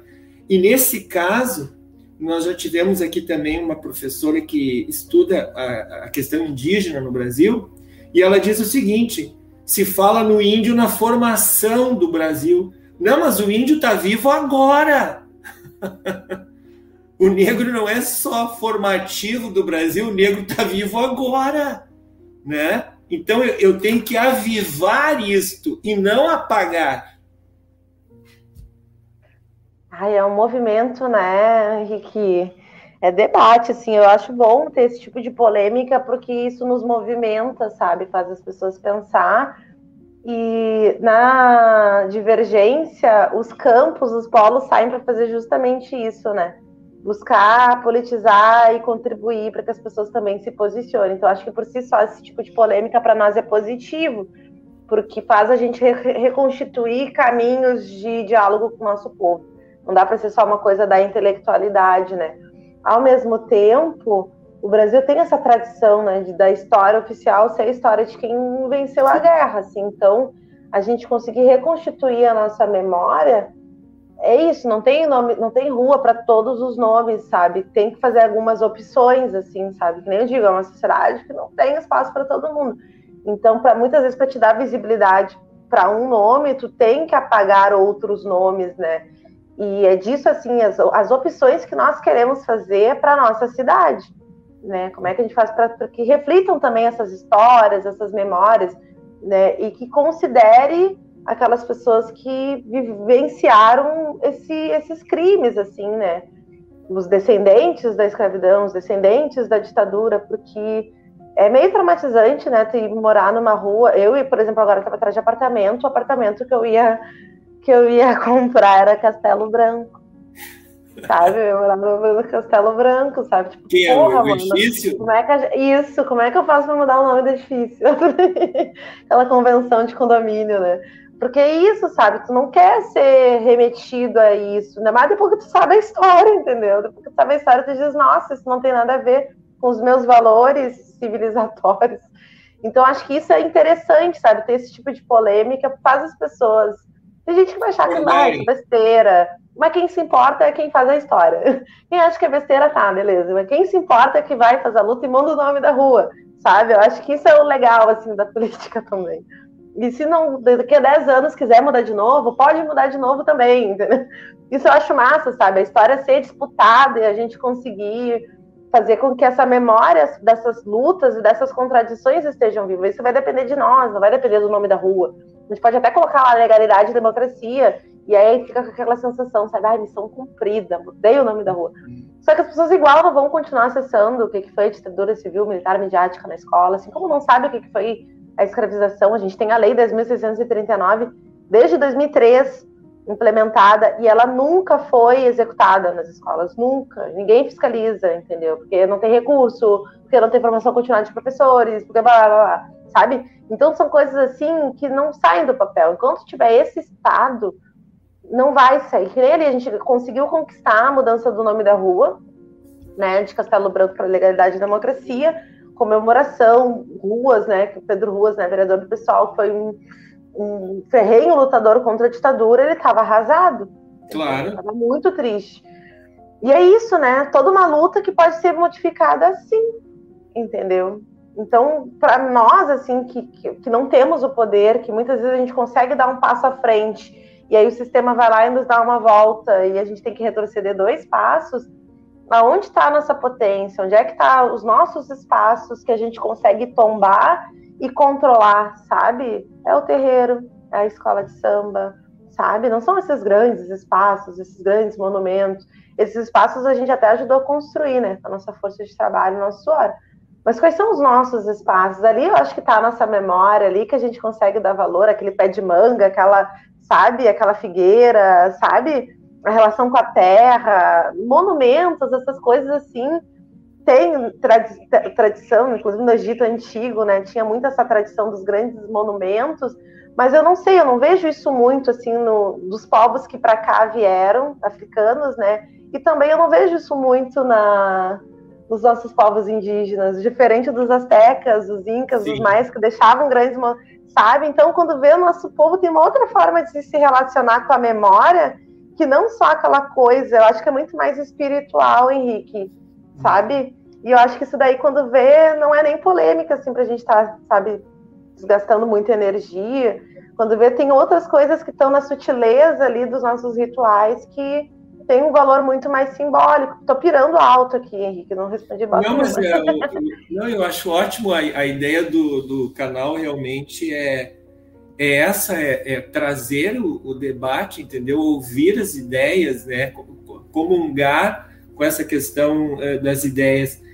E nesse caso, nós já tivemos aqui também uma professora que estuda a, a questão indígena no Brasil, e ela diz o seguinte: se fala no índio na formação do Brasil. Não, mas o índio está vivo agora. o negro não é só formativo do Brasil, o negro está vivo agora, né? Então eu, eu tenho que avivar isto e não apagar. Ai, é um movimento, né, Henrique? É debate, assim, eu acho bom ter esse tipo de polêmica, porque isso nos movimenta, sabe? Faz as pessoas pensar. E na divergência, os campos, os polos saem para fazer justamente isso, né? buscar politizar e contribuir para que as pessoas também se posicionem. Então, acho que por si só esse tipo de polêmica para nós é positivo, porque faz a gente re reconstituir caminhos de diálogo com o nosso povo. Não dá para ser só uma coisa da intelectualidade, né? Ao mesmo tempo, o Brasil tem essa tradição, né, de, da história oficial ser a história de quem venceu a guerra, assim. Então, a gente conseguir reconstituir a nossa memória é isso, não tem nome, não tem rua para todos os nomes, sabe? Tem que fazer algumas opções, assim, sabe? Que nem eu digo, é uma sociedade que não tem espaço para todo mundo. Então, para muitas vezes, para te dar visibilidade para um nome, tu tem que apagar outros nomes, né? E é disso, assim, as, as opções que nós queremos fazer para nossa cidade, né? Como é que a gente faz para que reflitam também essas histórias, essas memórias, né? E que considere aquelas pessoas que vivenciaram esse, esses crimes, assim, né? Os descendentes da escravidão, os descendentes da ditadura, porque é meio traumatizante, né? Tu morar numa rua. Eu, por exemplo, agora estava atrás de apartamento. O apartamento que eu ia que eu ia comprar era Castelo Branco. Sabe? Eu morava no Castelo Branco, sabe? Tipo, que é o edifício? Como é que Isso, como é que eu faço para mudar o nome do edifício? Aquela convenção de condomínio, né? Porque é isso, sabe? Tu não quer ser remetido a isso, ainda mais depois que tu sabe a história, entendeu? Depois que tu sabe a história, tu diz, nossa, isso não tem nada a ver com os meus valores civilizatórios. Então, acho que isso é interessante, sabe? Ter esse tipo de polêmica faz as pessoas. Tem gente que vai achar que besteira, mas quem se importa é quem faz a história. Quem acha que é besteira, tá, beleza. Mas quem se importa é que vai fazer a luta e manda o nome da rua, sabe? Eu acho que isso é o legal, assim, da política também. E se não, daqui a 10 anos quiser mudar de novo, pode mudar de novo também, entendeu? Isso eu acho massa, sabe? A história ser disputada e a gente conseguir fazer com que essa memória dessas lutas e dessas contradições estejam vivas. Isso vai depender de nós, não vai depender do nome da rua. A gente pode até colocar lá legalidade e democracia, e aí fica com aquela sensação, sabe? Ai, missão cumprida, mudei o nome da rua. Só que as pessoas igual não vão continuar acessando o que foi a ditadura civil, militar, midiática na escola, assim como não sabe o que foi a escravização. A gente tem a Lei 10.639 desde 2003, implementada e ela nunca foi executada nas escolas, nunca. Ninguém fiscaliza, entendeu? Porque não tem recurso, porque não tem formação continuada de professores, porque blá blá blá, sabe? Então são coisas assim que não saem do papel. Enquanto tiver esse estado, não vai sair. Que ali a gente conseguiu conquistar a mudança do nome da rua, né, de Castelo Branco para Legalidade e Democracia, comemoração, ruas, né, que o Pedro Ruas, né, vereador do pessoal, foi um um ferrenho lutador contra a ditadura, ele estava arrasado. Claro. Estava muito triste. E é isso, né? Toda uma luta que pode ser modificada assim, entendeu? Então, para nós, assim, que, que, que, não temos o poder, que muitas vezes a gente consegue dar um passo à frente, e aí o sistema vai lá e nos dá uma volta, e a gente tem que retroceder dois passos, aonde está a nossa potência? Onde é que estão tá os nossos espaços que a gente consegue tombar e controlar, sabe? É o terreiro, é a escola de samba, sabe? Não são esses grandes espaços, esses grandes monumentos. Esses espaços a gente até ajudou a construir, né? A nossa força de trabalho, nosso suor. Mas quais são os nossos espaços? Ali eu acho que está a nossa memória, ali que a gente consegue dar valor, aquele pé de manga, aquela, sabe, aquela figueira, sabe? A relação com a terra, monumentos, essas coisas assim, tem tradi tradição, inclusive no Egito Antigo, né, tinha muito essa tradição dos grandes monumentos, mas eu não sei, eu não vejo isso muito assim no, dos povos que para cá vieram, africanos, né, e também eu não vejo isso muito na nos nossos povos indígenas, diferente dos astecas, dos incas, Sim. dos mais que deixavam grandes, sabe? Então, quando vê o nosso povo tem uma outra forma de se relacionar com a memória, que não só aquela coisa, eu acho que é muito mais espiritual, Henrique sabe? E eu acho que isso daí, quando vê, não é nem polêmica, assim, pra gente estar, tá, sabe, desgastando muita energia. Quando vê, tem outras coisas que estão na sutileza ali dos nossos rituais que tem um valor muito mais simbólico. Tô pirando alto aqui, Henrique, não respondi bastante. Não, mas é, eu, não, eu acho ótimo a, a ideia do, do canal realmente é, é essa, é, é trazer o, o, debate, entendeu? Ouvir as ideias, né? Comungar com essa questão uh, das ideias.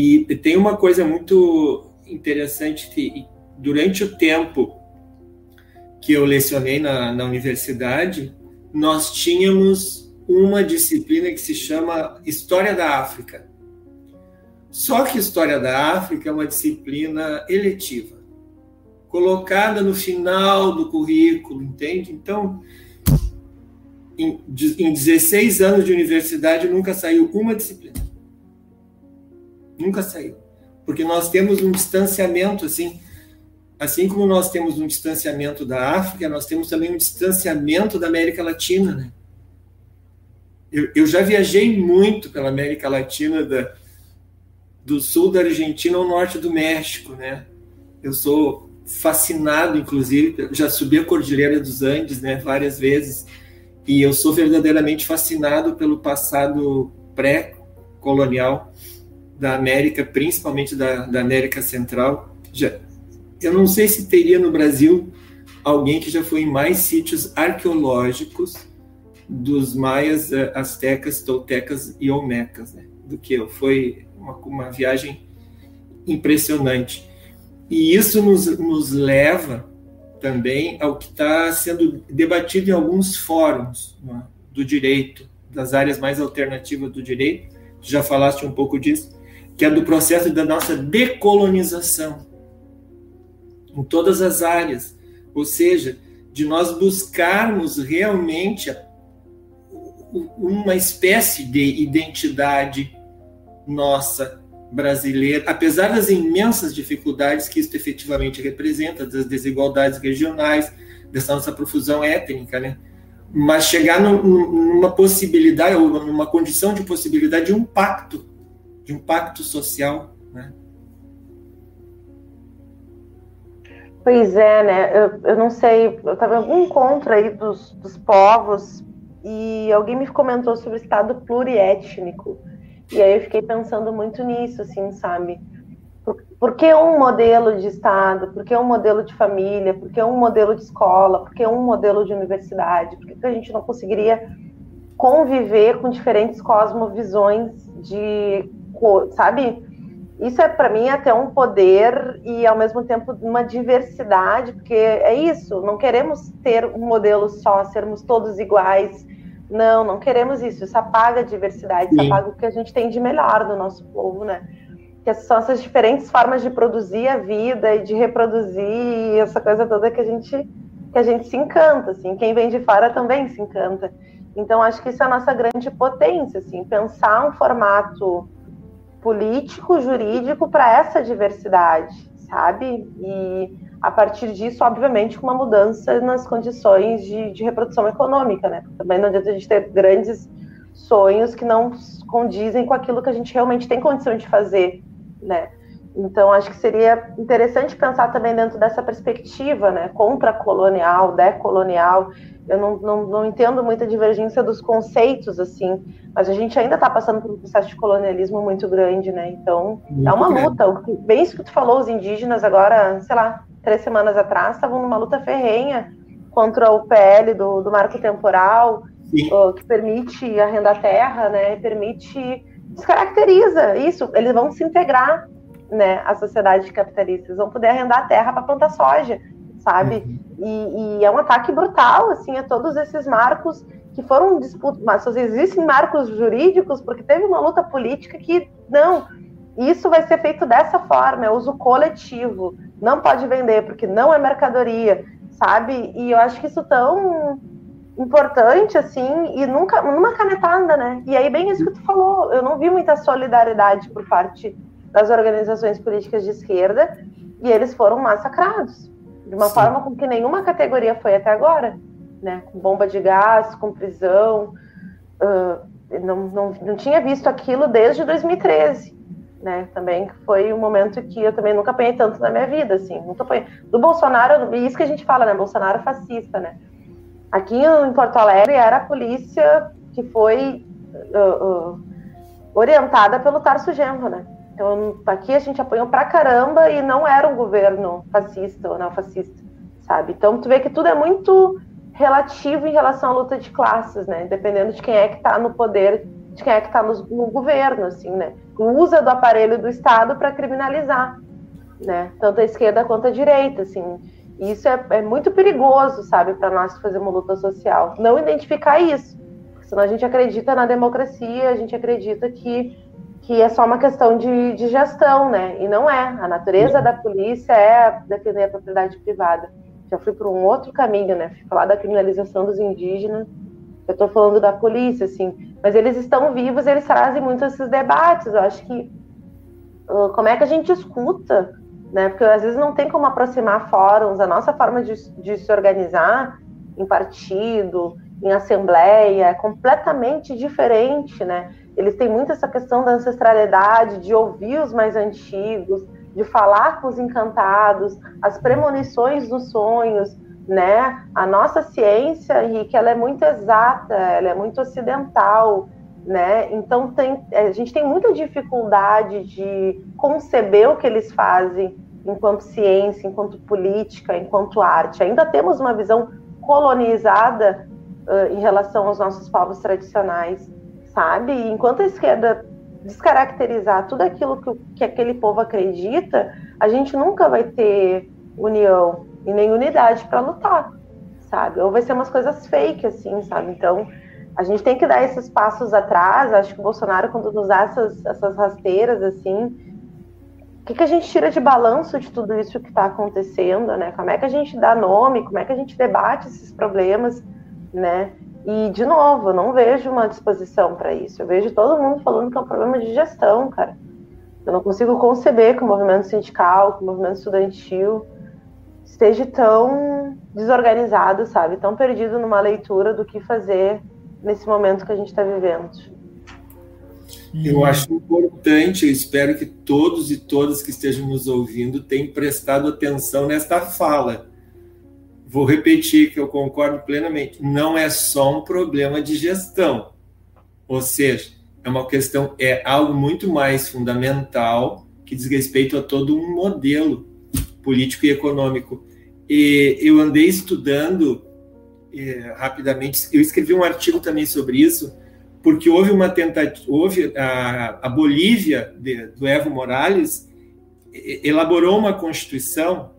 E tem uma coisa muito interessante que durante o tempo que eu lecionei na, na universidade, nós tínhamos uma disciplina que se chama História da África. Só que História da África é uma disciplina eletiva, colocada no final do currículo, entende? Então, em, em 16 anos de universidade, nunca saiu uma disciplina. Nunca saiu. Porque nós temos um distanciamento, assim, assim como nós temos um distanciamento da África, nós temos também um distanciamento da América Latina, né? Eu, eu já viajei muito pela América Latina, da, do sul da Argentina ao norte do México, né? Eu sou fascinado, inclusive, já subi a Cordilheira dos Andes, né, várias vezes. E eu sou verdadeiramente fascinado pelo passado pré-colonial da América, principalmente da, da América Central. Já, eu não sei se teria no Brasil alguém que já foi em mais sítios arqueológicos dos maias, eh, astecas, toltecas e olmecas né, do que eu. Foi uma, uma viagem impressionante. E isso nos, nos leva também ao que está sendo debatido em alguns fóruns né, do direito, das áreas mais alternativas do direito, já falaste um pouco disso, que é do processo da nossa decolonização. Em todas as áreas, ou seja, de nós buscarmos realmente uma espécie de identidade nossa brasileira, apesar das imensas dificuldades que isso efetivamente representa, das desigualdades regionais, dessa nossa profusão étnica, né? Mas chegar numa possibilidade, ou numa condição de possibilidade de um pacto, de um pacto social, né? Pois é, né? Eu, eu não sei, eu estava em algum encontro aí dos, dos povos e alguém me comentou sobre o estado pluriétnico. E aí eu fiquei pensando muito nisso, assim, sabe? Por, por que um modelo de Estado? Por que um modelo de família? Por que um modelo de escola? Por que um modelo de universidade? Por que a gente não conseguiria conviver com diferentes cosmovisões de, sabe? isso é para mim até um poder e ao mesmo tempo uma diversidade, porque é isso, não queremos ter um modelo só, sermos todos iguais. Não, não queremos isso. Isso apaga a diversidade, Sim. isso apaga o que a gente tem de melhor do nosso povo, né? Que são essas diferentes formas de produzir a vida e de reproduzir essa coisa toda que a gente que a gente se encanta, assim. Quem vem de fora também se encanta. Então acho que isso é a nossa grande potência, assim, pensar um formato político, jurídico para essa diversidade, sabe? E a partir disso, obviamente, com uma mudança nas condições de, de reprodução econômica, né? Também não adianta a gente ter grandes sonhos que não condizem com aquilo que a gente realmente tem condição de fazer, né? Então, acho que seria interessante pensar também dentro dessa perspectiva, né? Contra-colonial, decolonial, eu não, não, não entendo muita divergência dos conceitos, assim, mas a gente ainda está passando por um processo de colonialismo muito grande, né? Então, muito é uma luta. Bem isso que tu falou, os indígenas agora, sei lá, três semanas atrás, estavam numa luta ferrenha contra o PL do, do marco temporal, uh, que permite arrendar terra, né? Permite, descaracteriza isso. Eles vão se integrar, né, à sociedade capitalista. Eles vão poder arrendar terra para plantar soja sabe? Uhum. E, e, é um ataque brutal, assim, a todos esses marcos que foram disputas, mas existem marcos jurídicos porque teve uma luta política que não, isso vai ser feito dessa forma, é uso coletivo, não pode vender porque não é mercadoria, sabe? E eu acho que isso tão importante assim e nunca numa canetada, né? E aí bem isso que tu falou, eu não vi muita solidariedade por parte das organizações políticas de esquerda e eles foram massacrados de uma Sim. forma com que nenhuma categoria foi até agora, né? Com bomba de gás, com prisão. Uh, não, não, não tinha visto aquilo desde 2013, né? Também foi um momento que eu também nunca apanhei tanto na minha vida, assim. Nunca apanhei. Do Bolsonaro, e isso que a gente fala, né? Bolsonaro fascista, né? Aqui em Porto Alegre era a polícia que foi uh, uh, orientada pelo Tarso Genro, né? Então, aqui a gente apanhou pra caramba e não era um governo fascista ou não fascista, sabe? Então, tu vê que tudo é muito relativo em relação à luta de classes, né? Dependendo de quem é que está no poder, de quem é que está no, no, governo, assim, né? Usa do aparelho do Estado para criminalizar, né? Tanto a esquerda quanto a direita, assim. Isso é, é muito perigoso, sabe, para nós que fazemos luta social. Não identificar isso. Senão a gente acredita na democracia, a gente acredita que que é só uma questão de, de gestão, né? E não é. A natureza da polícia é defender a propriedade privada. Já fui por um outro caminho, né? Fui falar da criminalização dos indígenas. Eu estou falando da polícia, assim. Mas eles estão vivos, eles trazem muito esses debates. Eu acho que uh, como é que a gente escuta, né? Porque às vezes não tem como aproximar fóruns. A nossa forma de, de se organizar em partido, em assembleia, é completamente diferente, né? Eles têm muito essa questão da ancestralidade, de ouvir os mais antigos, de falar com os encantados, as premonições dos sonhos, né? A nossa ciência, Henrique, ela é muito exata, ela é muito ocidental, né? Então tem, a gente tem muita dificuldade de conceber o que eles fazem enquanto ciência, enquanto política, enquanto arte. Ainda temos uma visão colonizada uh, em relação aos nossos povos tradicionais sabe? E enquanto a esquerda descaracterizar tudo aquilo que, que aquele povo acredita, a gente nunca vai ter união e nem unidade para lutar, sabe? Ou vai ser umas coisas fake, assim, sabe? Então, a gente tem que dar esses passos atrás. Acho que o Bolsonaro, quando usar essas, essas rasteiras, assim, o que, que a gente tira de balanço de tudo isso que está acontecendo, né? Como é que a gente dá nome, como é que a gente debate esses problemas, né? E, de novo, eu não vejo uma disposição para isso. Eu vejo todo mundo falando que é um problema de gestão, cara. Eu não consigo conceber que o movimento sindical, que o movimento estudantil esteja tão desorganizado, sabe? Tão perdido numa leitura do que fazer nesse momento que a gente está vivendo. Eu acho importante, eu espero que todos e todas que estejam nos ouvindo tenham prestado atenção nesta fala vou repetir que eu concordo plenamente, não é só um problema de gestão. Ou seja, é uma questão, é algo muito mais fundamental que diz respeito a todo um modelo político e econômico. E eu andei estudando é, rapidamente, eu escrevi um artigo também sobre isso, porque houve uma tentativa, houve a, a Bolívia de, do Evo Morales elaborou uma constituição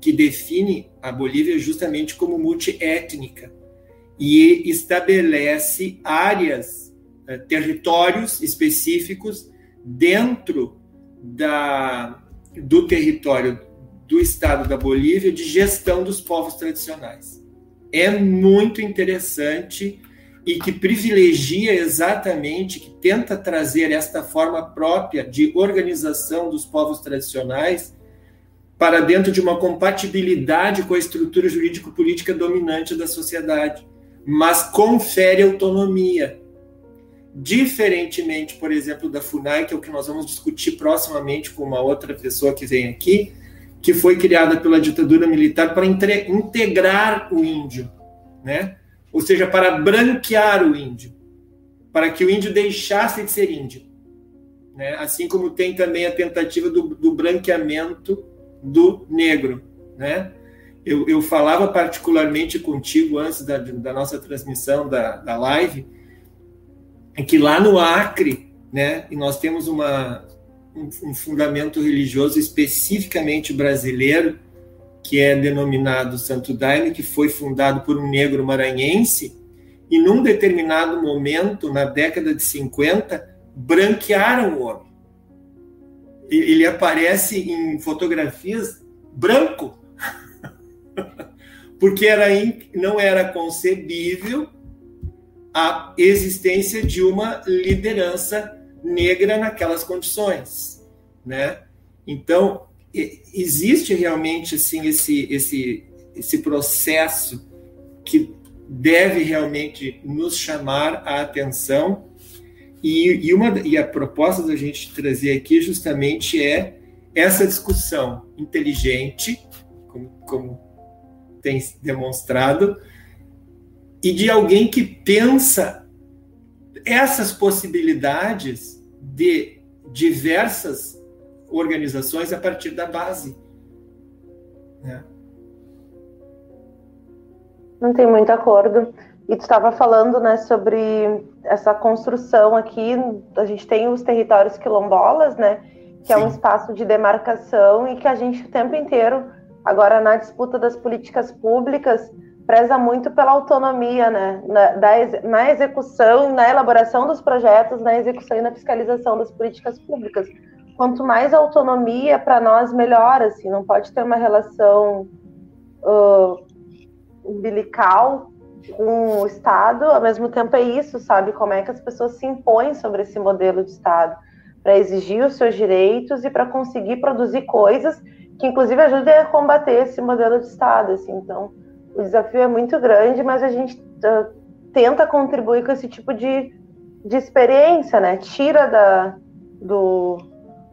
que define a Bolívia justamente como multiétnica e estabelece áreas, eh, territórios específicos dentro da, do território do estado da Bolívia de gestão dos povos tradicionais. É muito interessante e que privilegia exatamente, que tenta trazer esta forma própria de organização dos povos tradicionais para dentro de uma compatibilidade com a estrutura jurídico-política dominante da sociedade, mas confere autonomia. Diferentemente, por exemplo, da FUNAI, que é o que nós vamos discutir proximamente com uma outra pessoa que vem aqui, que foi criada pela ditadura militar para integrar o índio, né? ou seja, para branquear o índio, para que o índio deixasse de ser índio. Né? Assim como tem também a tentativa do, do branqueamento do negro. Né? Eu, eu, falava particularmente contigo antes da, da nossa transmissão da, da live, é que lá no Acre, né, e nós temos uma, um, um fundamento religioso especificamente brasileiro, que é denominado Santo Daime, que foi fundado por um negro maranhense, e num determinado momento, na década de 50, branquearam o homem. Ele aparece em fotografias branco, porque era, não era concebível a existência de uma liderança negra naquelas condições, né? Então, existe realmente assim esse esse esse processo que deve realmente nos chamar a atenção e, e uma e a proposta da gente trazer aqui justamente é essa discussão inteligente como, como tem demonstrado e de alguém que pensa essas possibilidades de diversas organizações a partir da base. Né? Não tem muito acordo. E tu estava falando, né, sobre essa construção aqui. A gente tem os territórios quilombolas, né, que Sim. é um espaço de demarcação e que a gente o tempo inteiro, agora na disputa das políticas públicas, preza muito pela autonomia, né, na, da, na execução, na elaboração dos projetos, na execução e na fiscalização das políticas públicas quanto mais autonomia para nós, melhor, assim, não pode ter uma relação uh, umbilical com o Estado, ao mesmo tempo é isso, sabe? Como é que as pessoas se impõem sobre esse modelo de Estado para exigir os seus direitos e para conseguir produzir coisas que, inclusive, ajudem a combater esse modelo de Estado, assim. Então, o desafio é muito grande, mas a gente uh, tenta contribuir com esse tipo de, de experiência, né? Tira da, do,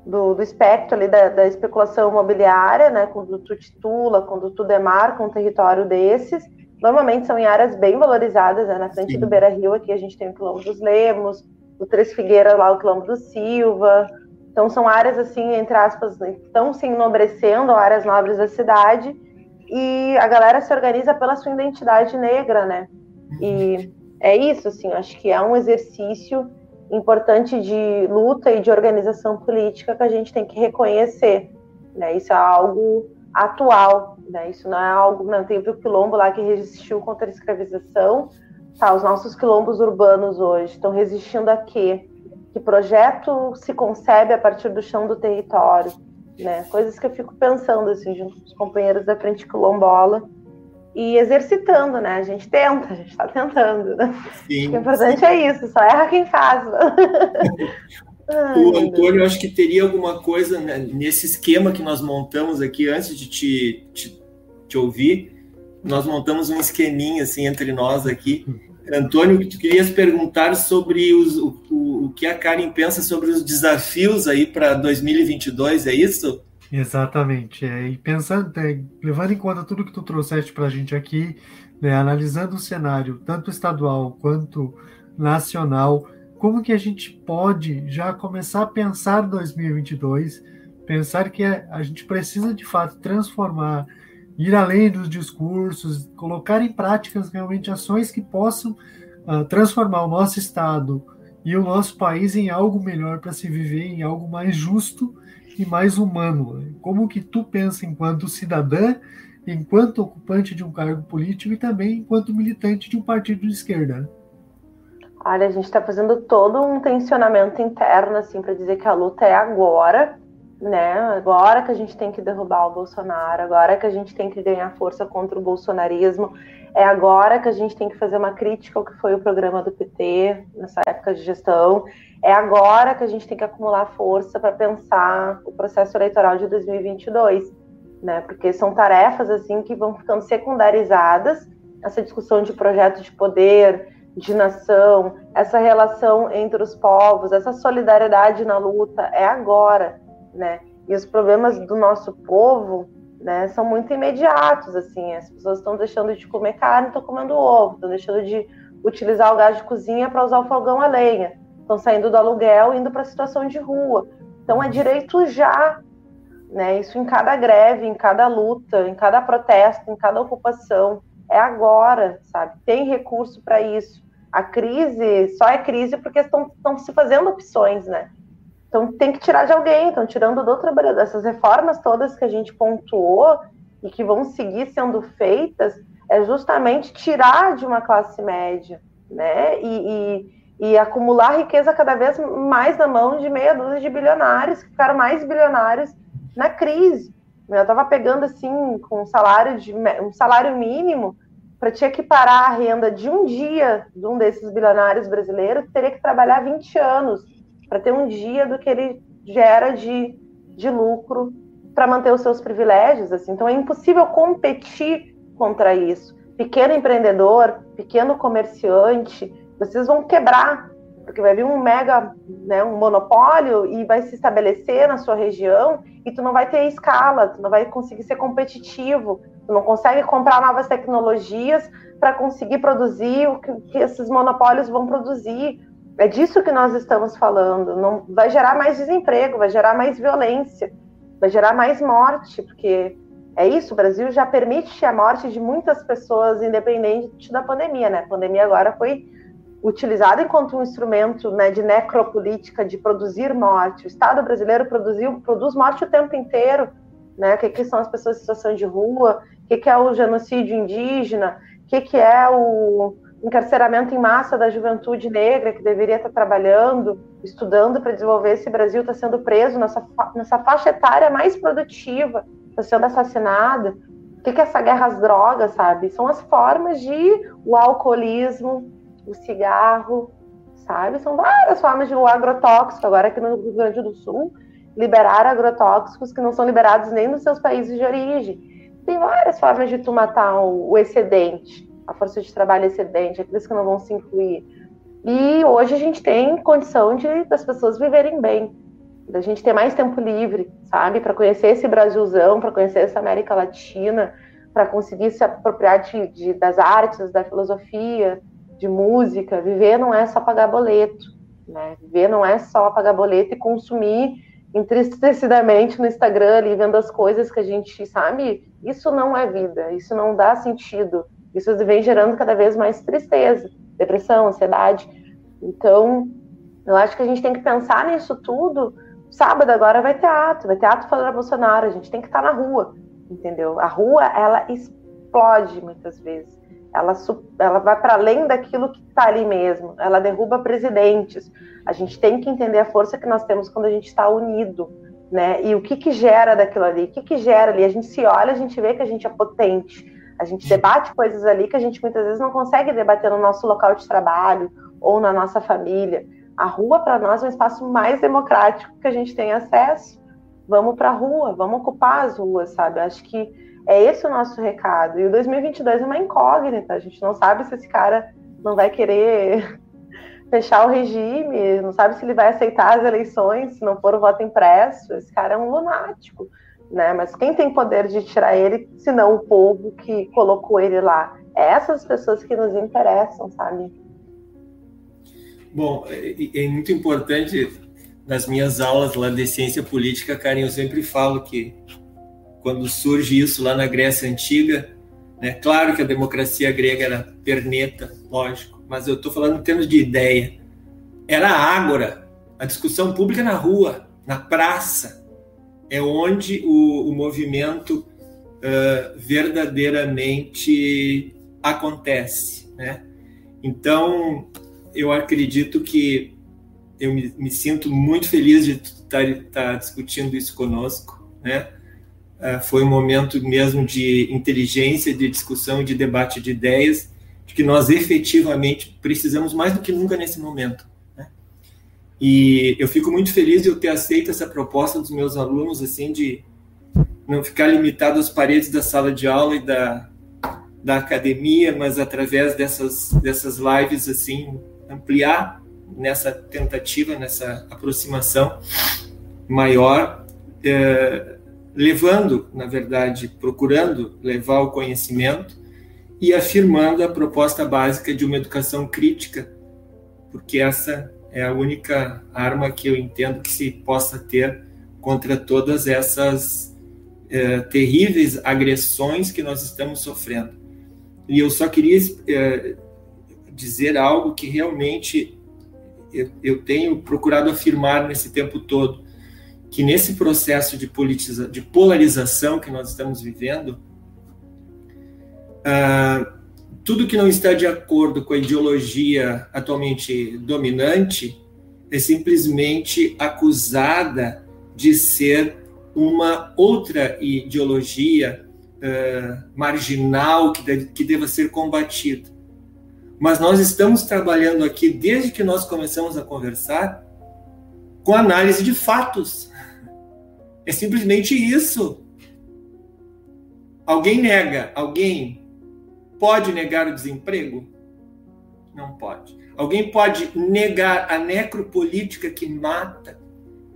do, do espectro ali da, da, especulação imobiliária, né, quando tu titula, quando tu demarca um território desses, normalmente são em áreas bem valorizadas, né, na frente Sim. do Beira Rio, aqui a gente tem o Quilombo dos Lemos, o Três Figueiras lá, o Quilombo do Silva, então são áreas assim, entre aspas, estão se enobrecendo, áreas nobres da cidade, e a galera se organiza pela sua identidade negra, né, e é isso, assim, acho que é um exercício importante de luta e de organização política que a gente tem que reconhecer. Né? Isso é algo atual, né? isso não é algo. Não teve o quilombo lá que resistiu contra a escravização. Tá, os nossos quilombos urbanos hoje estão resistindo a quê? Que projeto se concebe a partir do chão do território? Né? Coisas que eu fico pensando assim, junto com os companheiros da Frente Quilombola e exercitando, né? A gente tenta, a gente está tentando. Né? Sim, o importante sim. é isso, só erra quem faz. o Antônio, acho que teria alguma coisa né, nesse esquema que nós montamos aqui antes de te, te, te, ouvir. Nós montamos um esqueminha assim entre nós aqui. Antônio, tu querias perguntar sobre os, o, o, o que a Karen pensa sobre os desafios aí para 2022, é isso? Exatamente. É, e pensando, é, levando em conta tudo que tu trouxeste para a gente aqui, né, analisando o cenário, tanto estadual quanto nacional, como que a gente pode já começar a pensar 2022, pensar que é, a gente precisa de fato transformar, ir além dos discursos, colocar em práticas realmente ações que possam uh, transformar o nosso Estado e o nosso país em algo melhor para se viver, em algo mais justo e mais humano. Como que tu pensa enquanto cidadã, enquanto ocupante de um cargo político e também enquanto militante de um partido de esquerda? Olha, a gente está fazendo todo um tensionamento interno assim para dizer que a luta é agora, né? Agora que a gente tem que derrubar o Bolsonaro, agora que a gente tem que ganhar força contra o bolsonarismo, é agora que a gente tem que fazer uma crítica ao que foi o programa do PT nessa época de gestão, é agora que a gente tem que acumular força para pensar o processo eleitoral de 2022, né? Porque são tarefas assim que vão ficando secundarizadas, essa discussão de projeto de poder, de nação, essa relação entre os povos, essa solidariedade na luta é agora né? E os problemas do nosso povo, né, são muito imediatos, assim. As pessoas estão deixando de comer carne, estão comendo ovo, estão deixando de utilizar o gás de cozinha para usar o fogão a lenha, estão saindo do aluguel, indo para a situação de rua. Então é direito já, né? Isso em cada greve, em cada luta, em cada protesto, em cada ocupação. É agora, sabe? Tem recurso para isso. A crise só é crise porque estão, estão se fazendo opções, né? Então tem que tirar de alguém, estão tirando do trabalhador. Essas reformas todas que a gente pontuou e que vão seguir sendo feitas é justamente tirar de uma classe média, né? E, e, e acumular riqueza cada vez mais na mão de meia dúzia de bilionários, que ficaram mais bilionários na crise. Eu estava pegando assim com um salário de um salário mínimo para te equiparar a renda de um dia de um desses bilionários brasileiros, teria que trabalhar 20 anos para ter um dia do que ele gera de, de lucro para manter os seus privilégios. Assim. Então é impossível competir contra isso. Pequeno empreendedor, pequeno comerciante, vocês vão quebrar, porque vai vir um mega, né, um monopólio e vai se estabelecer na sua região e tu não vai ter escala, tu não vai conseguir ser competitivo, tu não consegue comprar novas tecnologias para conseguir produzir o que, que esses monopólios vão produzir é disso que nós estamos falando. Não vai gerar mais desemprego, vai gerar mais violência, vai gerar mais morte, porque é isso. O Brasil já permite a morte de muitas pessoas, independente da pandemia, né? A pandemia agora foi utilizada enquanto um instrumento né, de necropolítica, de produzir morte. O Estado brasileiro produziu, produz morte o tempo inteiro. Né? O que, que são as pessoas em situação de rua? O que, que é o genocídio indígena? O que, que é o, encarceramento em massa da juventude negra que deveria estar trabalhando, estudando para desenvolver esse Brasil, está sendo preso nessa, nessa faixa etária mais produtiva, está sendo assassinada. O que, que é essa guerra às drogas, sabe? São as formas de o alcoolismo, o cigarro, sabe? São várias formas de o agrotóxico. Agora aqui no Rio Grande do Sul, liberar agrotóxicos que não são liberados nem nos seus países de origem. Tem várias formas de tu matar o, excedente a força de trabalho excedente, aqueles que não vão se incluir. E hoje a gente tem condição de das pessoas viverem bem, da gente ter mais tempo livre, sabe, para conhecer esse Brasilzão, para conhecer essa América Latina, para conseguir se apropriar de, de, das artes, da filosofia, de música. Viver não é só pagar boleto, né? Viver não é só pagar boleto e consumir entristecidamente no Instagram ali vendo as coisas que a gente sabe. Isso não é vida, isso não dá sentido isso vem gerando cada vez mais tristeza, depressão, ansiedade. Então, eu acho que a gente tem que pensar nisso tudo. Sábado agora vai ter ato, vai ter ato falando Bolsonaro, a gente tem que estar na rua, entendeu? A rua, ela explode muitas vezes. Ela, ela vai para além daquilo que está ali mesmo. Ela derruba presidentes. A gente tem que entender a força que nós temos quando a gente está unido, né? E o que que gera daquilo ali? O que que gera ali? A gente se olha, a gente vê que a gente é potente a gente debate coisas ali que a gente muitas vezes não consegue debater no nosso local de trabalho ou na nossa família. A rua, para nós, é um espaço mais democrático que a gente tem acesso. Vamos para a rua, vamos ocupar as ruas, sabe? Acho que é esse o nosso recado. E o 2022 é uma incógnita. A gente não sabe se esse cara não vai querer fechar o regime, não sabe se ele vai aceitar as eleições, se não for o voto impresso. Esse cara é um lunático né? Mas quem tem poder de tirar ele, se não o povo que colocou ele lá? É essas pessoas que nos interessam, sabe? Bom, é, é muito importante nas minhas aulas lá de ciência política, Karen, eu sempre falo que quando surge isso lá na Grécia Antiga, Né? Claro que a democracia grega era perneta, lógico, mas eu estou falando em termos de ideia. Era a ágora, a discussão pública na rua, na praça, é onde o, o movimento uh, verdadeiramente acontece. Né? Então, eu acredito que eu me, me sinto muito feliz de estar, estar discutindo isso conosco. Né? Uh, foi um momento mesmo de inteligência, de discussão, de debate de ideias, de que nós efetivamente precisamos mais do que nunca nesse momento. Né? E eu fico muito feliz de eu ter aceito essa proposta dos meus alunos, assim, de não ficar limitado às paredes da sala de aula e da, da academia, mas através dessas, dessas lives, assim, ampliar nessa tentativa, nessa aproximação maior, é, levando, na verdade, procurando levar o conhecimento e afirmando a proposta básica de uma educação crítica, porque essa é a única arma que eu entendo que se possa ter contra todas essas é, terríveis agressões que nós estamos sofrendo. E eu só queria é, dizer algo que realmente eu, eu tenho procurado afirmar nesse tempo todo, que nesse processo de, politiza, de polarização que nós estamos vivendo, ah, tudo que não está de acordo com a ideologia atualmente dominante é simplesmente acusada de ser uma outra ideologia uh, marginal que, deve, que deva ser combatida mas nós estamos trabalhando aqui desde que nós começamos a conversar com análise de fatos. É simplesmente isso. Alguém nega, alguém pode negar o desemprego? Não pode. Alguém pode negar a necropolítica que mata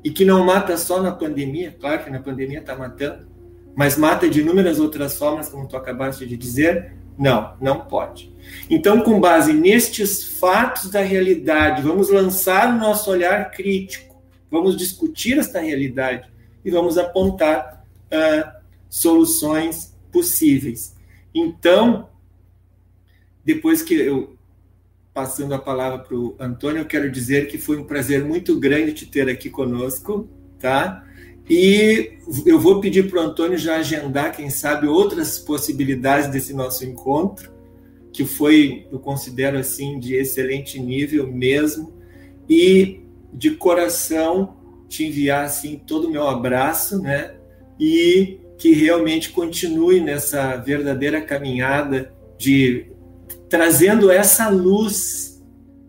e que não mata só na pandemia? Claro que na pandemia está matando, mas mata de inúmeras outras formas, como tu acabaste de dizer. Não, não pode. Então, com base nestes fatos da realidade, vamos lançar o nosso olhar crítico, vamos discutir esta realidade e vamos apontar uh, soluções possíveis. Então, depois que eu passando a palavra para o Antônio, eu quero dizer que foi um prazer muito grande te ter aqui conosco, tá? E eu vou pedir para o Antônio já agendar, quem sabe, outras possibilidades desse nosso encontro que foi, eu considero assim, de excelente nível mesmo, e de coração te enviar assim todo o meu abraço, né? E que realmente continue nessa verdadeira caminhada de trazendo essa luz,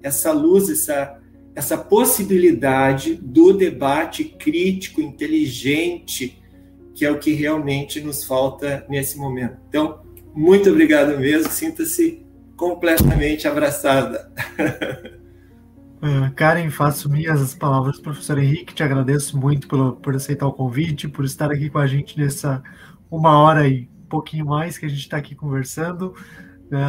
essa luz, essa essa possibilidade do debate crítico, inteligente, que é o que realmente nos falta nesse momento. Então, muito obrigado mesmo. Sinta-se completamente abraçada. Uh, Karen, faço minhas as palavras do professor Henrique. Te agradeço muito pelo, por aceitar o convite, por estar aqui com a gente nessa uma hora e pouquinho mais que a gente está aqui conversando.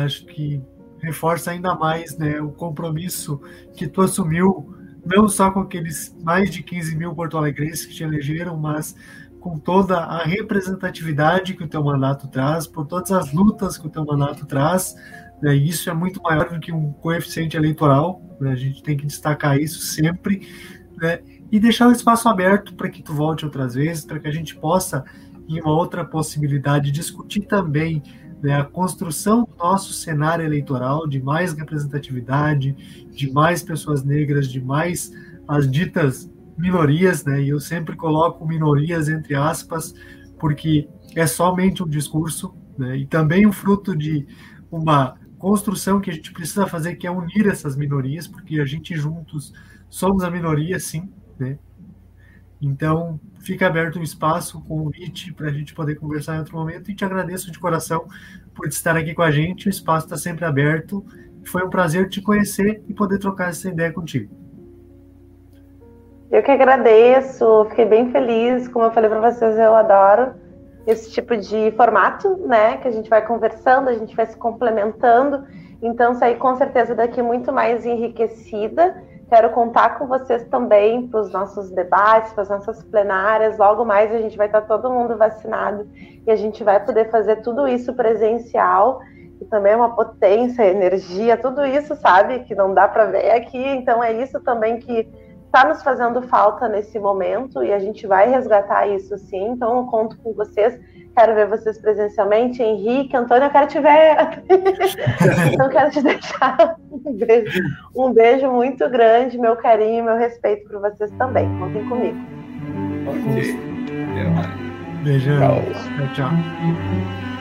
Acho que reforça ainda mais né, o compromisso que tu assumiu, não só com aqueles mais de 15 mil porto-alegrenses que te elegeram, mas com toda a representatividade que o teu mandato traz, por todas as lutas que o teu mandato traz, né, isso é muito maior do que um coeficiente eleitoral, né, a gente tem que destacar isso sempre, né, e deixar o espaço aberto para que tu volte outras vezes, para que a gente possa, em uma outra possibilidade, discutir também né, a construção do nosso cenário eleitoral, de mais representatividade, de mais pessoas negras, de mais as ditas minorias, né? E eu sempre coloco minorias entre aspas, porque é somente um discurso, né? E também um fruto de uma construção que a gente precisa fazer, que é unir essas minorias, porque a gente juntos somos a minoria, sim, né? Então, fica aberto um espaço, um convite para a gente poder conversar em outro momento e te agradeço de coração por estar aqui com a gente. O espaço está sempre aberto. Foi um prazer te conhecer e poder trocar essa ideia contigo. Eu que agradeço, fiquei bem feliz. Como eu falei para vocês, eu adoro esse tipo de formato, né? Que a gente vai conversando, a gente vai se complementando. Então, sair com certeza daqui muito mais enriquecida, Quero contar com vocês também para os nossos debates, para as nossas plenárias. Logo mais a gente vai estar todo mundo vacinado e a gente vai poder fazer tudo isso presencial. E também é uma potência, energia, tudo isso, sabe, que não dá para ver aqui. Então é isso também que está nos fazendo falta nesse momento e a gente vai resgatar isso sim. Então eu conto com vocês Quero ver vocês presencialmente. Henrique, Antônio, eu quero te ver. então, quero te deixar um beijo, um beijo muito grande, meu carinho e meu respeito por vocês também. Contem comigo. Ok. Beijão. Beijo. Tchau, tchau.